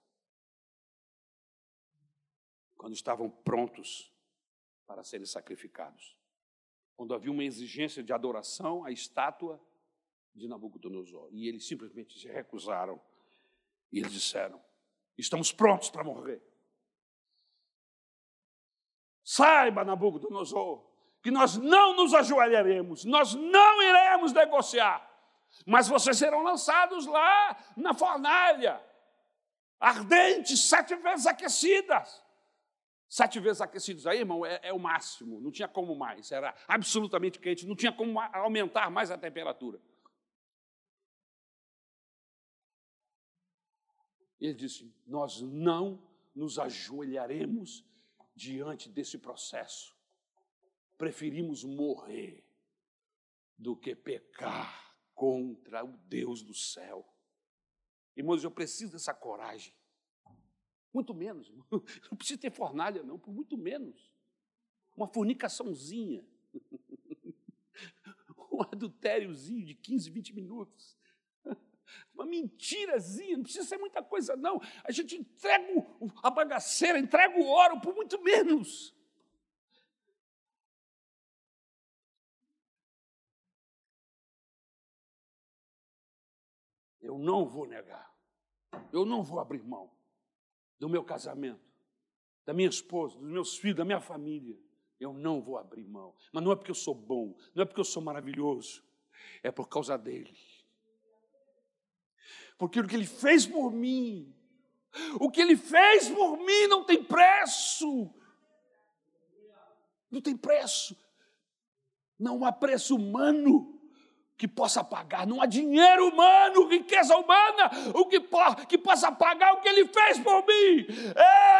Quando estavam prontos para serem sacrificados. Quando havia uma exigência de adoração à estátua de Nabucodonosor. E eles simplesmente se recusaram. E eles disseram: Estamos prontos para morrer. Saiba, Nabucodonosor, que nós não nos ajoelharemos, nós não iremos negociar, mas vocês serão lançados lá na fornalha, ardentes, sete vezes aquecidas. Sete vezes aquecidos aí, irmão, é, é, o máximo, não tinha como mais, era absolutamente quente, não tinha como aumentar mais a temperatura. Ele disse: Nós não nos ajoelharemos diante desse processo, preferimos morrer do que pecar contra o Deus do céu. Irmãos, eu preciso dessa coragem. Muito menos. Não precisa ter fornalha, não, por muito menos. Uma fornicaçãozinha. Um adultériozinho de 15, 20 minutos. Uma mentirazinha, não precisa ser muita coisa, não. A gente entrega a bagaceira, entrega o ouro por muito menos. Eu não vou negar. Eu não vou abrir mão do meu casamento, da minha esposa, dos meus filhos, da minha família. Eu não vou abrir mão. Mas não é porque eu sou bom, não é porque eu sou maravilhoso, é por causa dele. Porque o que ele fez por mim, o que ele fez por mim não tem preço. Não tem preço. Não há preço humano que possa pagar, não há dinheiro humano, riqueza humana, o que, que possa pagar o que ele fez por mim.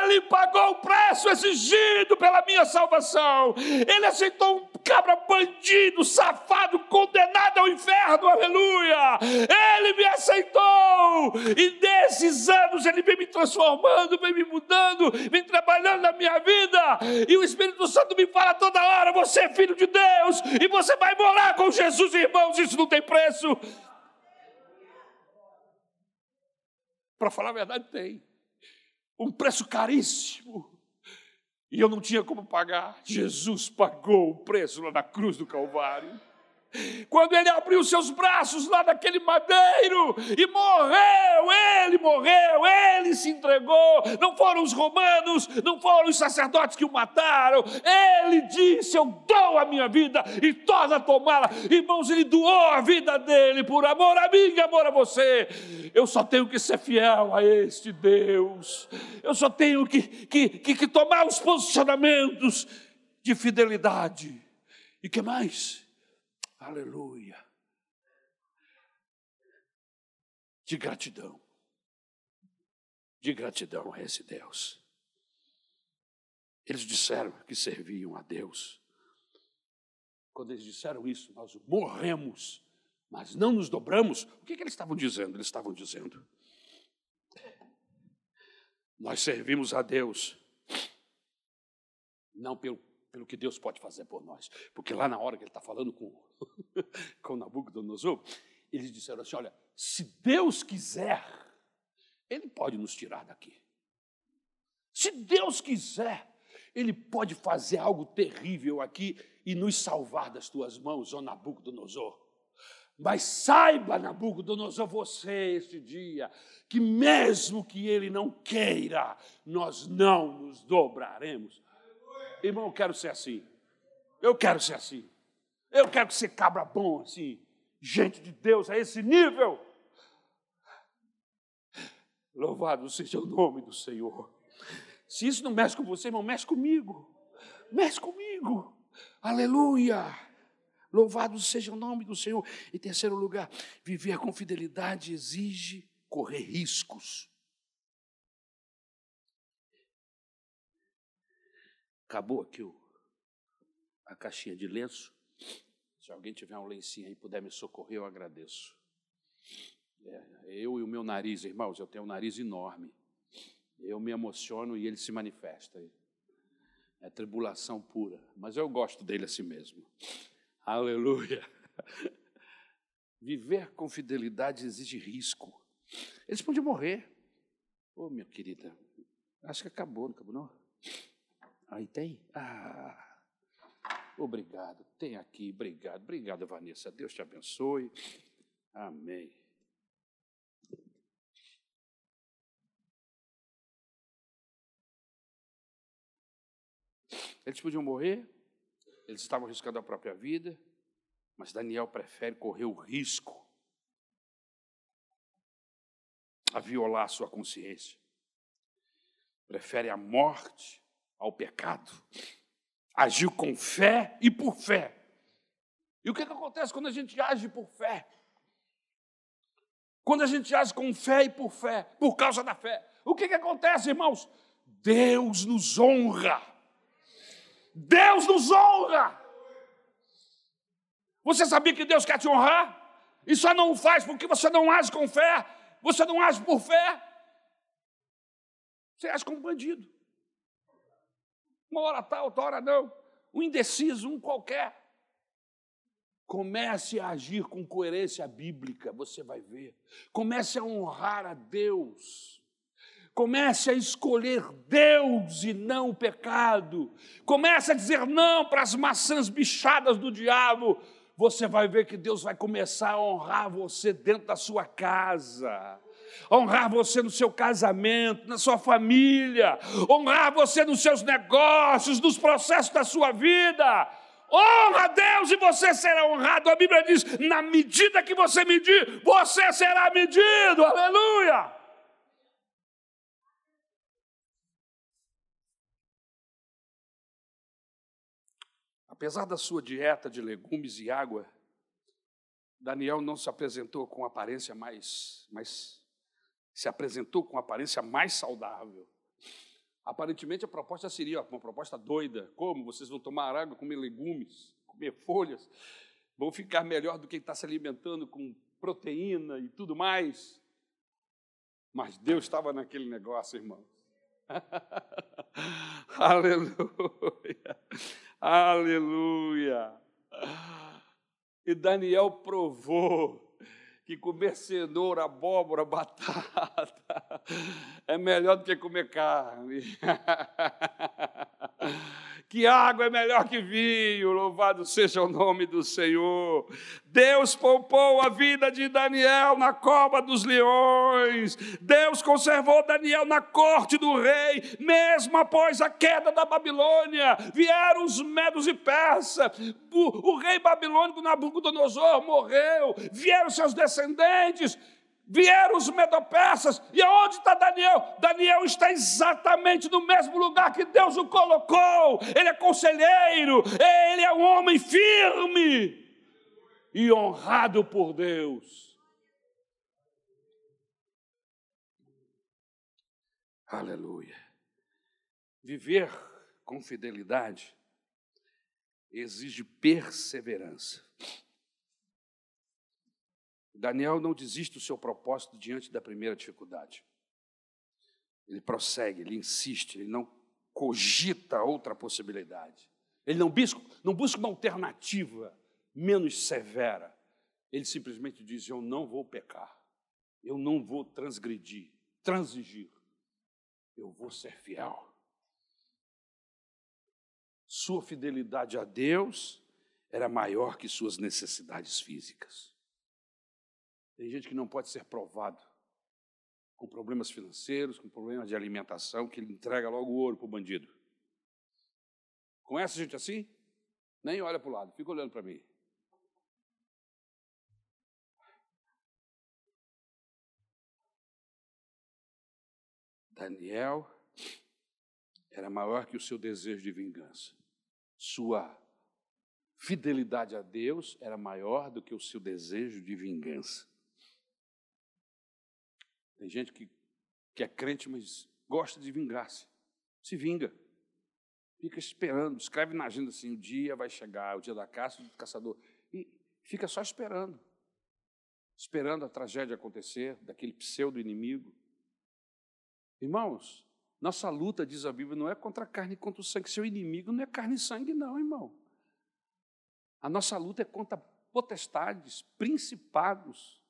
Ele pagou o preço exigido pela minha salvação. Ele aceitou um cabra bandido, safado, condenado ao inferno, aleluia. Ele me aceitou, e desses anos ele vem me transformando, vem me mudando, vem trabalhando na minha vida, e o Espírito Santo me fala toda hora: você é filho de Deus, e você vai morar com Jesus, irmãos isso não tem preço. Para falar a verdade, tem. Um preço caríssimo. E eu não tinha como pagar. Jesus pagou o preço lá na cruz do Calvário. Quando ele abriu seus braços lá naquele madeiro e morreu, ele morreu, ele se entregou. Não foram os romanos, não foram os sacerdotes que o mataram. Ele disse: Eu dou a minha vida e torna a tomá-la. Irmãos, ele doou a vida dele por amor a mim e amor a você. Eu só tenho que ser fiel a este Deus. Eu só tenho que, que, que, que tomar os posicionamentos de fidelidade. E que mais? Aleluia. De gratidão. De gratidão a esse Deus. Eles disseram que serviam a Deus. Quando eles disseram isso, nós morremos, mas não nos dobramos. O que, que eles estavam dizendo? Eles estavam dizendo: Nós servimos a Deus, não pelo pelo que Deus pode fazer por nós. Porque lá na hora que ele está falando com, com Nabucodonosor, eles disseram assim: olha, se Deus quiser, Ele pode nos tirar daqui. Se Deus quiser, Ele pode fazer algo terrível aqui e nos salvar das tuas mãos, ó Nabucodonosor. Mas saiba, Nabucodonosor, você este dia, que mesmo que ele não queira, nós não nos dobraremos Irmão, eu quero ser assim. Eu quero ser assim. Eu quero ser cabra bom assim. Gente de Deus a esse nível. Louvado seja o nome do Senhor. Se isso não mexe com você, irmão, mexe comigo. Mexe comigo. Aleluia. Louvado seja o nome do Senhor. Em terceiro lugar, viver com fidelidade exige correr riscos. Acabou aqui o, a caixinha de lenço. Se alguém tiver um lencinho aí e puder me socorrer, eu agradeço. É, eu e o meu nariz, irmãos, eu tenho um nariz enorme. Eu me emociono e ele se manifesta. É tribulação pura, mas eu gosto dele assim mesmo. Aleluia. Viver com fidelidade exige risco. Eles podiam morrer. Ô, oh, minha querida, acho que acabou, não acabou não? Aí tem? Ah, obrigado. Tem aqui, obrigado. Obrigado, Vanessa. Deus te abençoe. Amém. Eles podiam morrer? Eles estavam arriscando a própria vida, mas Daniel prefere correr o risco a violar a sua consciência. Prefere a morte ao pecado. Agiu com fé e por fé. E o que, que acontece quando a gente age por fé? Quando a gente age com fé e por fé, por causa da fé, o que, que acontece, irmãos? Deus nos honra. Deus nos honra. Você sabia que Deus quer te honrar? E só não o faz porque você não age com fé, você não age por fé. Você age como bandido. Uma hora tal, outra hora não. Um indeciso, um qualquer. Comece a agir com coerência bíblica, você vai ver. Comece a honrar a Deus. Comece a escolher Deus e não o pecado. Comece a dizer não para as maçãs bichadas do diabo. Você vai ver que Deus vai começar a honrar você dentro da sua casa honrar você no seu casamento, na sua família, honrar você nos seus negócios, nos processos da sua vida. Honra a Deus e você será honrado. A Bíblia diz: na medida que você medir, você será medido. Aleluia! Apesar da sua dieta de legumes e água, Daniel não se apresentou com aparência mais, mais se apresentou com aparência mais saudável. Aparentemente a proposta seria uma proposta doida. Como? Vocês vão tomar água, comer legumes, comer folhas, vão ficar melhor do que está se alimentando com proteína e tudo mais. Mas Deus estava naquele negócio, irmão. Aleluia. Aleluia. E Daniel provou que comer cenoura, abóbora, batata é melhor do que comer carne. que água é melhor que vinho, louvado seja o nome do Senhor. Deus poupou a vida de Daniel na cova dos leões. Deus conservou Daniel na corte do rei, mesmo após a queda da Babilônia. Vieram os medos e persas. O, o rei babilônico Nabucodonosor morreu. Vieram seus descendentes vieram os medopersas, e aonde está Daniel? Daniel está exatamente no mesmo lugar que Deus o colocou. Ele é conselheiro, ele é um homem firme e honrado por Deus. Aleluia. Viver com fidelidade exige perseverança. Daniel não desiste do seu propósito diante da primeira dificuldade. Ele prossegue, ele insiste, ele não cogita outra possibilidade. Ele não busca, não busca uma alternativa menos severa. Ele simplesmente diz: Eu não vou pecar, eu não vou transgredir, transigir, eu vou ser fiel. Sua fidelidade a Deus era maior que suas necessidades físicas. Tem gente que não pode ser provado com problemas financeiros, com problemas de alimentação, que ele entrega logo o ouro para o bandido. Conhece gente assim? Nem olha para o lado, fica olhando para mim. Daniel era maior que o seu desejo de vingança. Sua fidelidade a Deus era maior do que o seu desejo de vingança. Tem gente que, que é crente, mas gosta de vingar-se. Se vinga. Fica esperando, escreve na agenda assim: o dia vai chegar, o dia da caça do caçador. E fica só esperando. Esperando a tragédia acontecer, daquele pseudo-inimigo. Irmãos, nossa luta, diz a Bíblia, não é contra a carne e contra o sangue. Seu inimigo não é carne e sangue, não, irmão. A nossa luta é contra potestades, principados,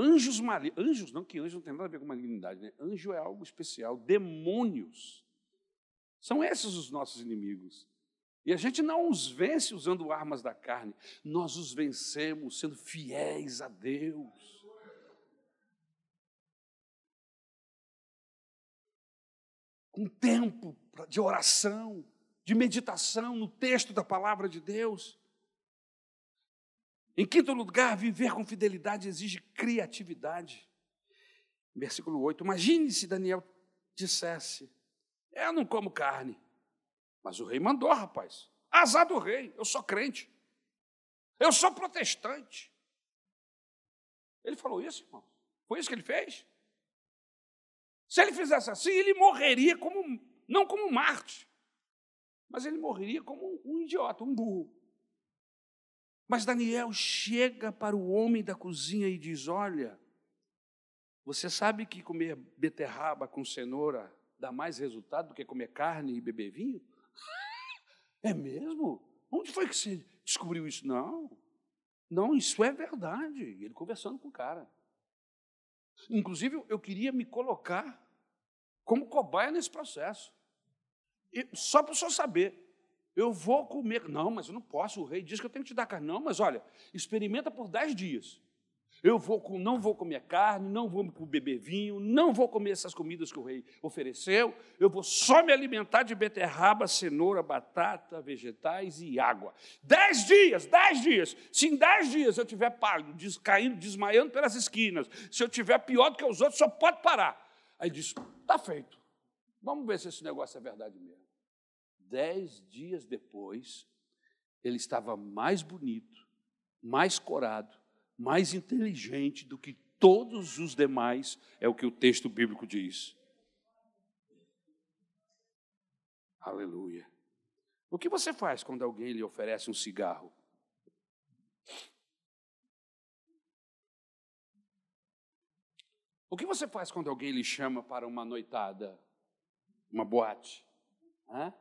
Anjos malignos, anjos não, que anjo não tem nada a ver com malignidade, né? Anjo é algo especial, demônios. São esses os nossos inimigos. E a gente não os vence usando armas da carne, nós os vencemos sendo fiéis a Deus. Com tempo de oração, de meditação no texto da palavra de Deus. Em quinto lugar, viver com fidelidade exige criatividade. Versículo 8. Imagine se Daniel dissesse: Eu não como carne. Mas o rei mandou, rapaz. Azar do rei, eu sou crente. Eu sou protestante. Ele falou isso, irmão. Foi isso que ele fez? Se ele fizesse assim, ele morreria como, não como Marte, mas ele morreria como um idiota, um burro. Mas Daniel chega para o homem da cozinha e diz: Olha, você sabe que comer beterraba com cenoura dá mais resultado do que comer carne e beber vinho? É mesmo? Onde foi que você descobriu isso? Não, não, isso é verdade. Ele conversando com o cara. Inclusive, eu queria me colocar como cobaia nesse processo. E, só para o senhor saber. Eu vou comer. Não, mas eu não posso. O rei diz que eu tenho que te dar carne. Não, mas olha, experimenta por dez dias. Eu vou, não vou comer carne, não vou beber vinho, não vou comer essas comidas que o rei ofereceu. Eu vou só me alimentar de beterraba, cenoura, batata, vegetais e água. Dez dias, dez dias. Se em dez dias eu estiver pálido, caindo, desmaiando pelas esquinas, se eu estiver pior do que os outros, só pode parar. Aí diz: está feito. Vamos ver se esse negócio é verdade mesmo. Dez dias depois, ele estava mais bonito, mais corado, mais inteligente do que todos os demais, é o que o texto bíblico diz. Aleluia. O que você faz quando alguém lhe oferece um cigarro? O que você faz quando alguém lhe chama para uma noitada, uma boate? Hã?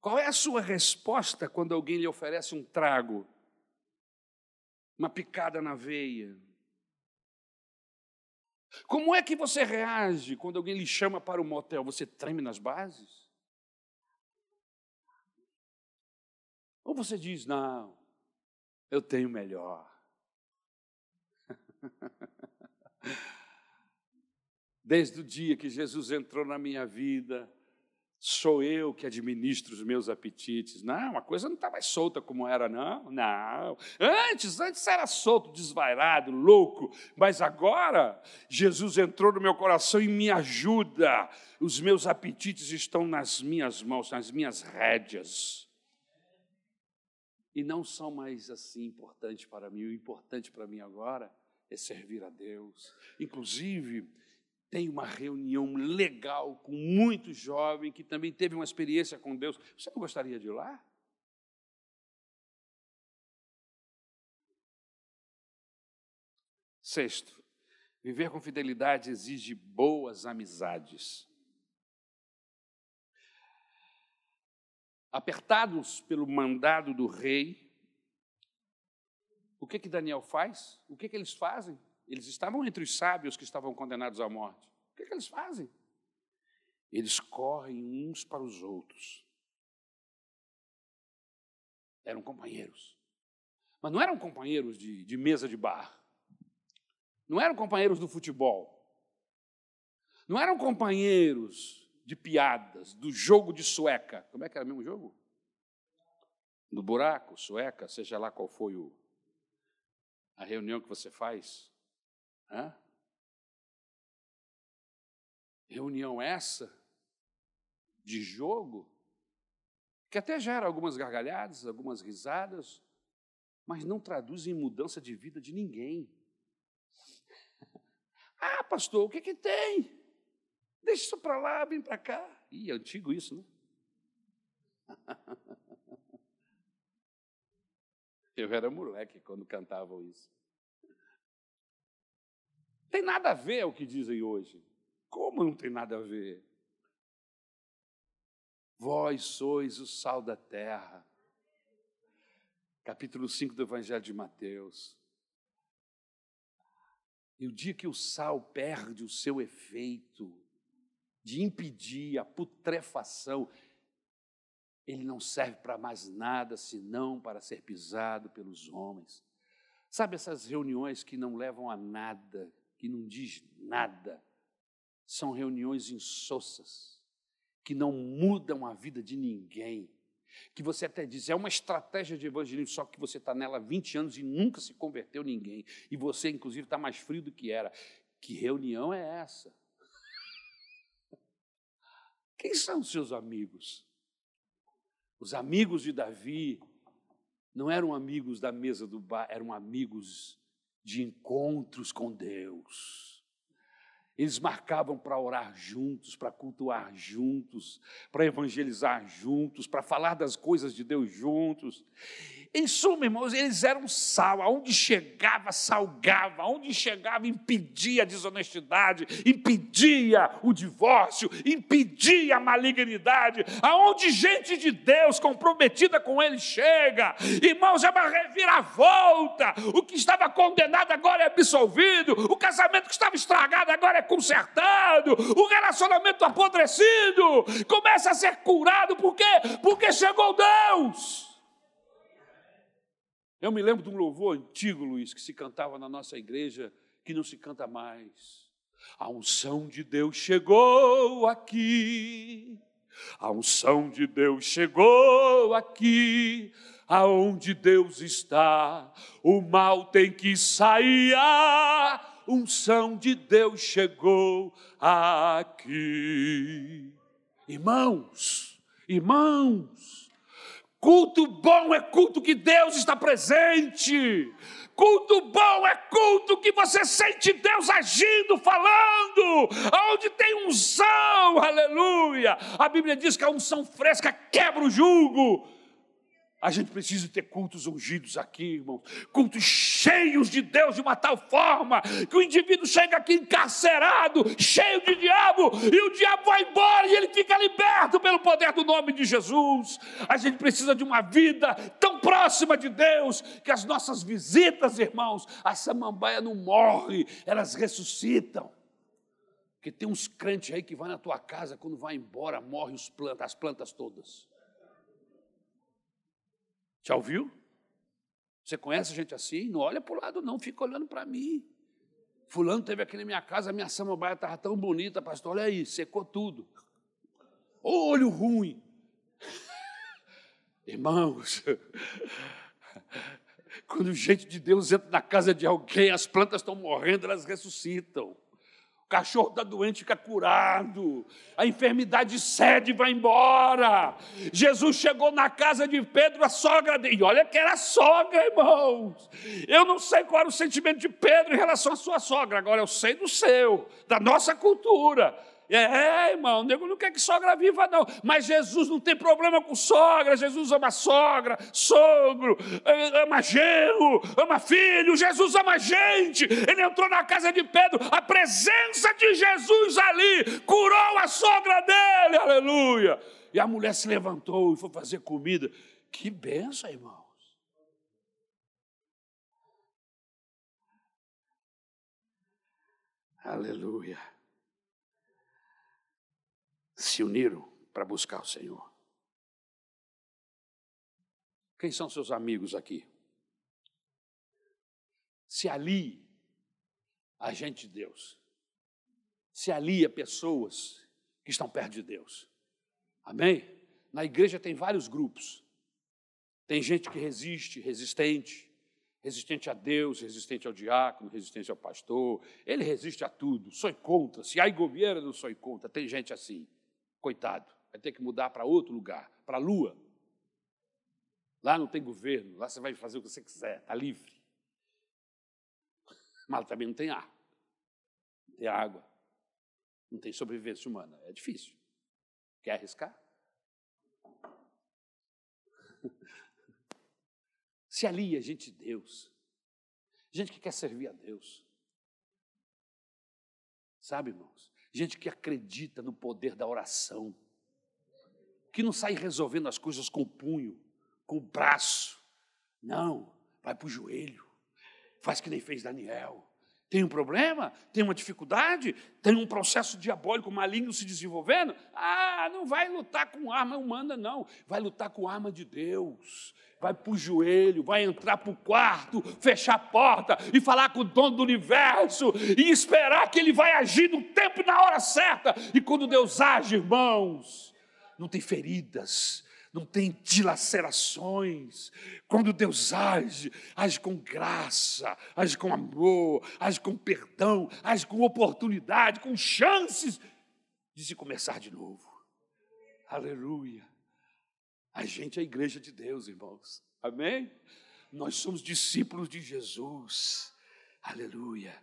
Qual é a sua resposta quando alguém lhe oferece um trago? uma picada na veia. Como é que você reage quando alguém lhe chama para o um motel? Você treme nas bases? Ou você diz, não, eu tenho melhor. Desde o dia que Jesus entrou na minha vida, sou eu que administro os meus apetites. Não, a coisa não está mais solta como era, não. Não. Antes, antes era solto, desvairado, louco, mas agora Jesus entrou no meu coração e me ajuda. Os meus apetites estão nas minhas mãos, nas minhas rédeas. E não são mais assim importantes para mim. O importante para mim agora é servir a Deus. Inclusive, tem uma reunião legal com muito jovem que também teve uma experiência com Deus. Você não gostaria de ir lá? Sexto, viver com fidelidade exige boas amizades. Apertados pelo mandado do rei, o que que Daniel faz? O que que eles fazem? Eles estavam entre os sábios que estavam condenados à morte. O que, é que eles fazem? Eles correm uns para os outros. Eram companheiros. Mas não eram companheiros de, de mesa de bar. Não eram companheiros do futebol. Não eram companheiros de piadas, do jogo de sueca. Como é que era o mesmo jogo? No buraco, sueca, seja lá qual foi o, a reunião que você faz. Reunião essa de jogo que até gera algumas gargalhadas, algumas risadas, mas não traduz em mudança de vida de ninguém. Ah, pastor, o que, que tem? Deixa isso para lá, vem para cá. Ih, é antigo isso, né? Eu era moleque quando cantavam isso. Tem nada a ver o que dizem hoje. Como não tem nada a ver? Vós sois o sal da terra. Capítulo 5 do Evangelho de Mateus. E o dia que o sal perde o seu efeito de impedir a putrefação, ele não serve para mais nada senão para ser pisado pelos homens. Sabe essas reuniões que não levam a nada, que não diz nada, são reuniões insossas, que não mudam a vida de ninguém. Que você até diz, é uma estratégia de evangelismo, só que você está nela há 20 anos e nunca se converteu ninguém. E você, inclusive, está mais frio do que era. Que reunião é essa? Quem são os seus amigos? Os amigos de Davi não eram amigos da mesa do bar, eram amigos de encontros com Deus. Eles marcavam para orar juntos, para cultuar juntos, para evangelizar juntos, para falar das coisas de Deus juntos. Em suma, irmãos, eles eram sal, aonde chegava, salgava, aonde chegava, impedia a desonestidade, impedia o divórcio, impedia a malignidade, aonde gente de Deus comprometida com ele chega, irmãos, é uma reviravolta, o que estava condenado agora é absolvido, o casamento que estava estragado agora é consertado, o relacionamento apodrecido começa a ser curado, por quê? Porque chegou Deus. Eu me lembro de um louvor antigo, Luiz, que se cantava na nossa igreja, que não se canta mais. A unção de Deus chegou aqui. A unção de Deus chegou aqui. Aonde Deus está, o mal tem que sair. A unção de Deus chegou aqui. Irmãos, irmãos, Culto bom é culto que Deus está presente. Culto bom é culto que você sente Deus agindo, falando, aonde tem unção, aleluia. A Bíblia diz que a unção fresca quebra o jugo. A gente precisa ter cultos ungidos aqui, irmãos, cultos cheios de Deus de uma tal forma que o indivíduo chega aqui encarcerado, cheio de diabo, e o diabo vai embora e ele fica liberto pelo poder do nome de Jesus. A gente precisa de uma vida tão próxima de Deus que as nossas visitas, irmãos, a samambaia não morre, elas ressuscitam. Porque tem uns crentes aí que vai na tua casa, quando vai embora, morre plantas, as plantas todas. Já ouviu? Você conhece gente assim? Não olha para o lado, não, fica olhando para mim. Fulano teve aqui na minha casa, a minha samambaia estava tão bonita, pastor. Olha aí, secou tudo. Olho ruim. Irmãos, quando gente de Deus entra na casa de alguém, as plantas estão morrendo, elas ressuscitam. Cachorro está doente, fica curado. A enfermidade cede vai embora. Jesus chegou na casa de Pedro, a sogra dele. E olha que era sogra, irmãos. Eu não sei qual era o sentimento de Pedro em relação à sua sogra. Agora eu sei do seu, da nossa cultura. É, irmão, o nego não quer que sogra viva, não. Mas Jesus não tem problema com sogra. Jesus ama sogra, sogro, eh, ama genro, ama filho. Jesus ama gente. Ele entrou na casa de Pedro. A presença de Jesus ali curou a sogra dele. Aleluia. E a mulher se levantou e foi fazer comida. Que benção, irmãos. Aleluia se uniram para buscar o Senhor. Quem são seus amigos aqui? Se alie a gente de Deus. Se alie a pessoas que estão perto de Deus. Amém? Na igreja tem vários grupos. Tem gente que resiste, resistente, resistente a Deus, resistente ao diácono, resistente ao pastor. Ele resiste a tudo, sou contra. Se há governo, não sou contra. Tem gente assim. Coitado, vai ter que mudar para outro lugar, para a lua. Lá não tem governo, lá você vai fazer o que você quiser, está livre. Mas também não tem ar, não tem água, não tem sobrevivência humana. É difícil. Quer arriscar? Se alia gente de Deus, gente que quer servir a Deus. Sabe, irmãos? Gente que acredita no poder da oração, que não sai resolvendo as coisas com o punho, com o braço. Não, vai para o joelho, faz que nem fez Daniel. Tem um problema? Tem uma dificuldade? Tem um processo diabólico maligno se desenvolvendo? Ah, não vai lutar com arma humana, não. Vai lutar com arma de Deus. Vai para o joelho, vai entrar para o quarto, fechar a porta e falar com o dono do universo e esperar que ele vai agir no tempo e na hora certa. E quando Deus age, irmãos, não tem feridas, não tem dilacerações. Quando Deus age, age com graça, age com amor, age com perdão, age com oportunidade, com chances de se começar de novo. Aleluia. A gente é a igreja de Deus, irmãos. Amém? Nós somos discípulos de Jesus. Aleluia.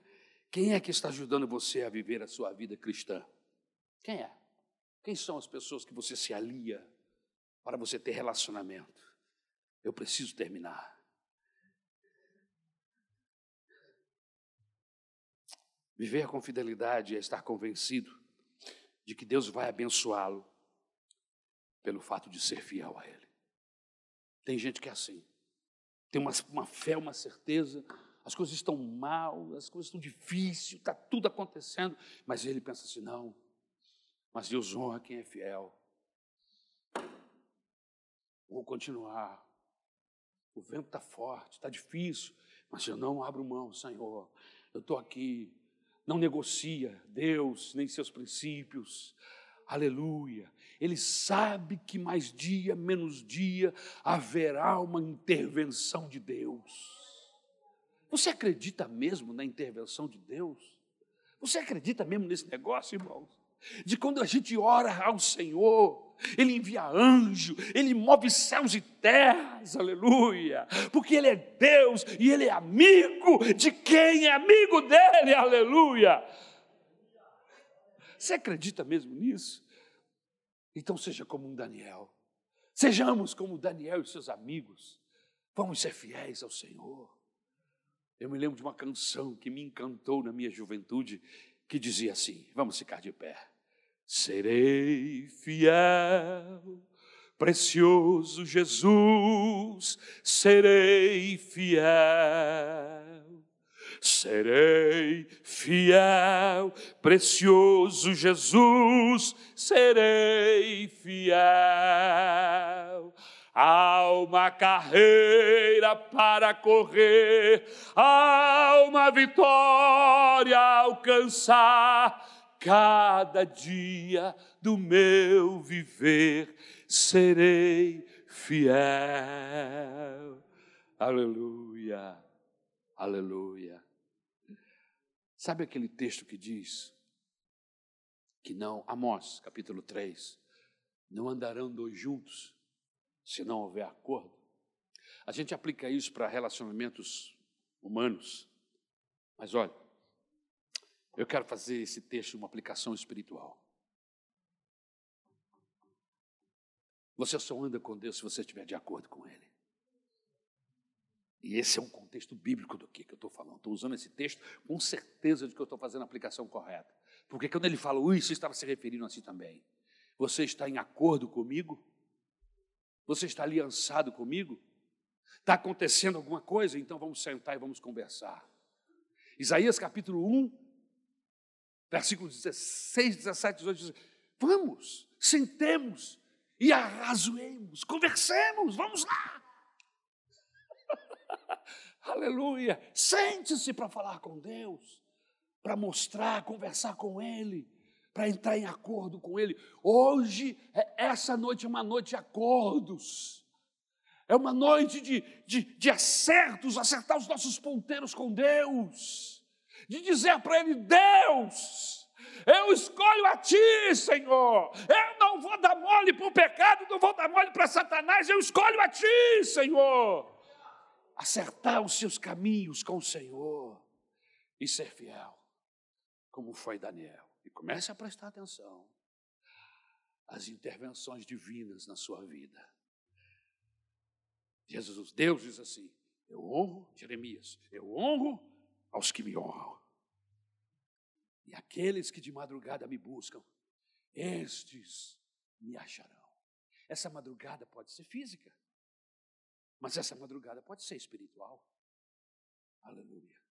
Quem é que está ajudando você a viver a sua vida cristã? Quem é? Quem são as pessoas que você se alia para você ter relacionamento? Eu preciso terminar. Viver com fidelidade é estar convencido de que Deus vai abençoá-lo pelo fato de ser fiel a Ele. Tem gente que é assim, tem uma, uma fé, uma certeza, as coisas estão mal, as coisas estão difíceis, está tudo acontecendo, mas ele pensa assim: não, mas Deus honra quem é fiel. Vou continuar. O vento está forte, está difícil, mas eu não abro mão, Senhor. Eu estou aqui. Não negocia Deus nem seus princípios. Aleluia. Ele sabe que mais dia, menos dia, haverá uma intervenção de Deus. Você acredita mesmo na intervenção de Deus? Você acredita mesmo nesse negócio, irmãos? De quando a gente ora ao Senhor, Ele envia anjo, Ele move céus e terras, aleluia, porque Ele é Deus e Ele é amigo de quem é amigo dele, aleluia. Você acredita mesmo nisso? Então seja como um Daniel. Sejamos como Daniel e seus amigos. Vamos ser fiéis ao Senhor. Eu me lembro de uma canção que me encantou na minha juventude, que dizia assim: vamos ficar de pé. Serei fiel, precioso Jesus, serei fiel Serei fiel, precioso Jesus, serei fiel. Há uma carreira para correr, há uma vitória a alcançar. Cada dia do meu viver serei fiel. Aleluia, aleluia. Sabe aquele texto que diz que não, Amós, capítulo 3, não andarão dois juntos se não houver acordo? A gente aplica isso para relacionamentos humanos, mas olha, eu quero fazer esse texto uma aplicação espiritual. Você só anda com Deus se você estiver de acordo com Ele. E esse é um contexto bíblico do que, que eu estou falando. Estou usando esse texto com certeza de que eu estou fazendo a aplicação correta. Porque quando ele falou isso, estava se referindo assim também. Você está em acordo comigo? Você está aliançado comigo? Está acontecendo alguma coisa? Então vamos sentar e vamos conversar. Isaías capítulo 1, versículos 16, 17, 18 diz: Vamos, sentemos e arrazoemos, conversemos, vamos lá. Aleluia. Sente-se para falar com Deus, para mostrar, conversar com Ele, para entrar em acordo com Ele. Hoje, é, essa noite é uma noite de acordos. É uma noite de, de, de acertos, acertar os nossos ponteiros com Deus, de dizer para Ele: Deus, eu escolho a Ti, Senhor. Eu não vou dar mole para o pecado, não vou dar mole para Satanás, eu escolho a Ti, Senhor acertar os seus caminhos com o Senhor e ser fiel, como foi Daniel. E comece a prestar atenção às intervenções divinas na sua vida. Jesus, Deus diz assim: Eu honro, Jeremias, eu honro aos que me honram. E aqueles que de madrugada me buscam, estes me acharão. Essa madrugada pode ser física, mas essa madrugada pode ser espiritual. Aleluia.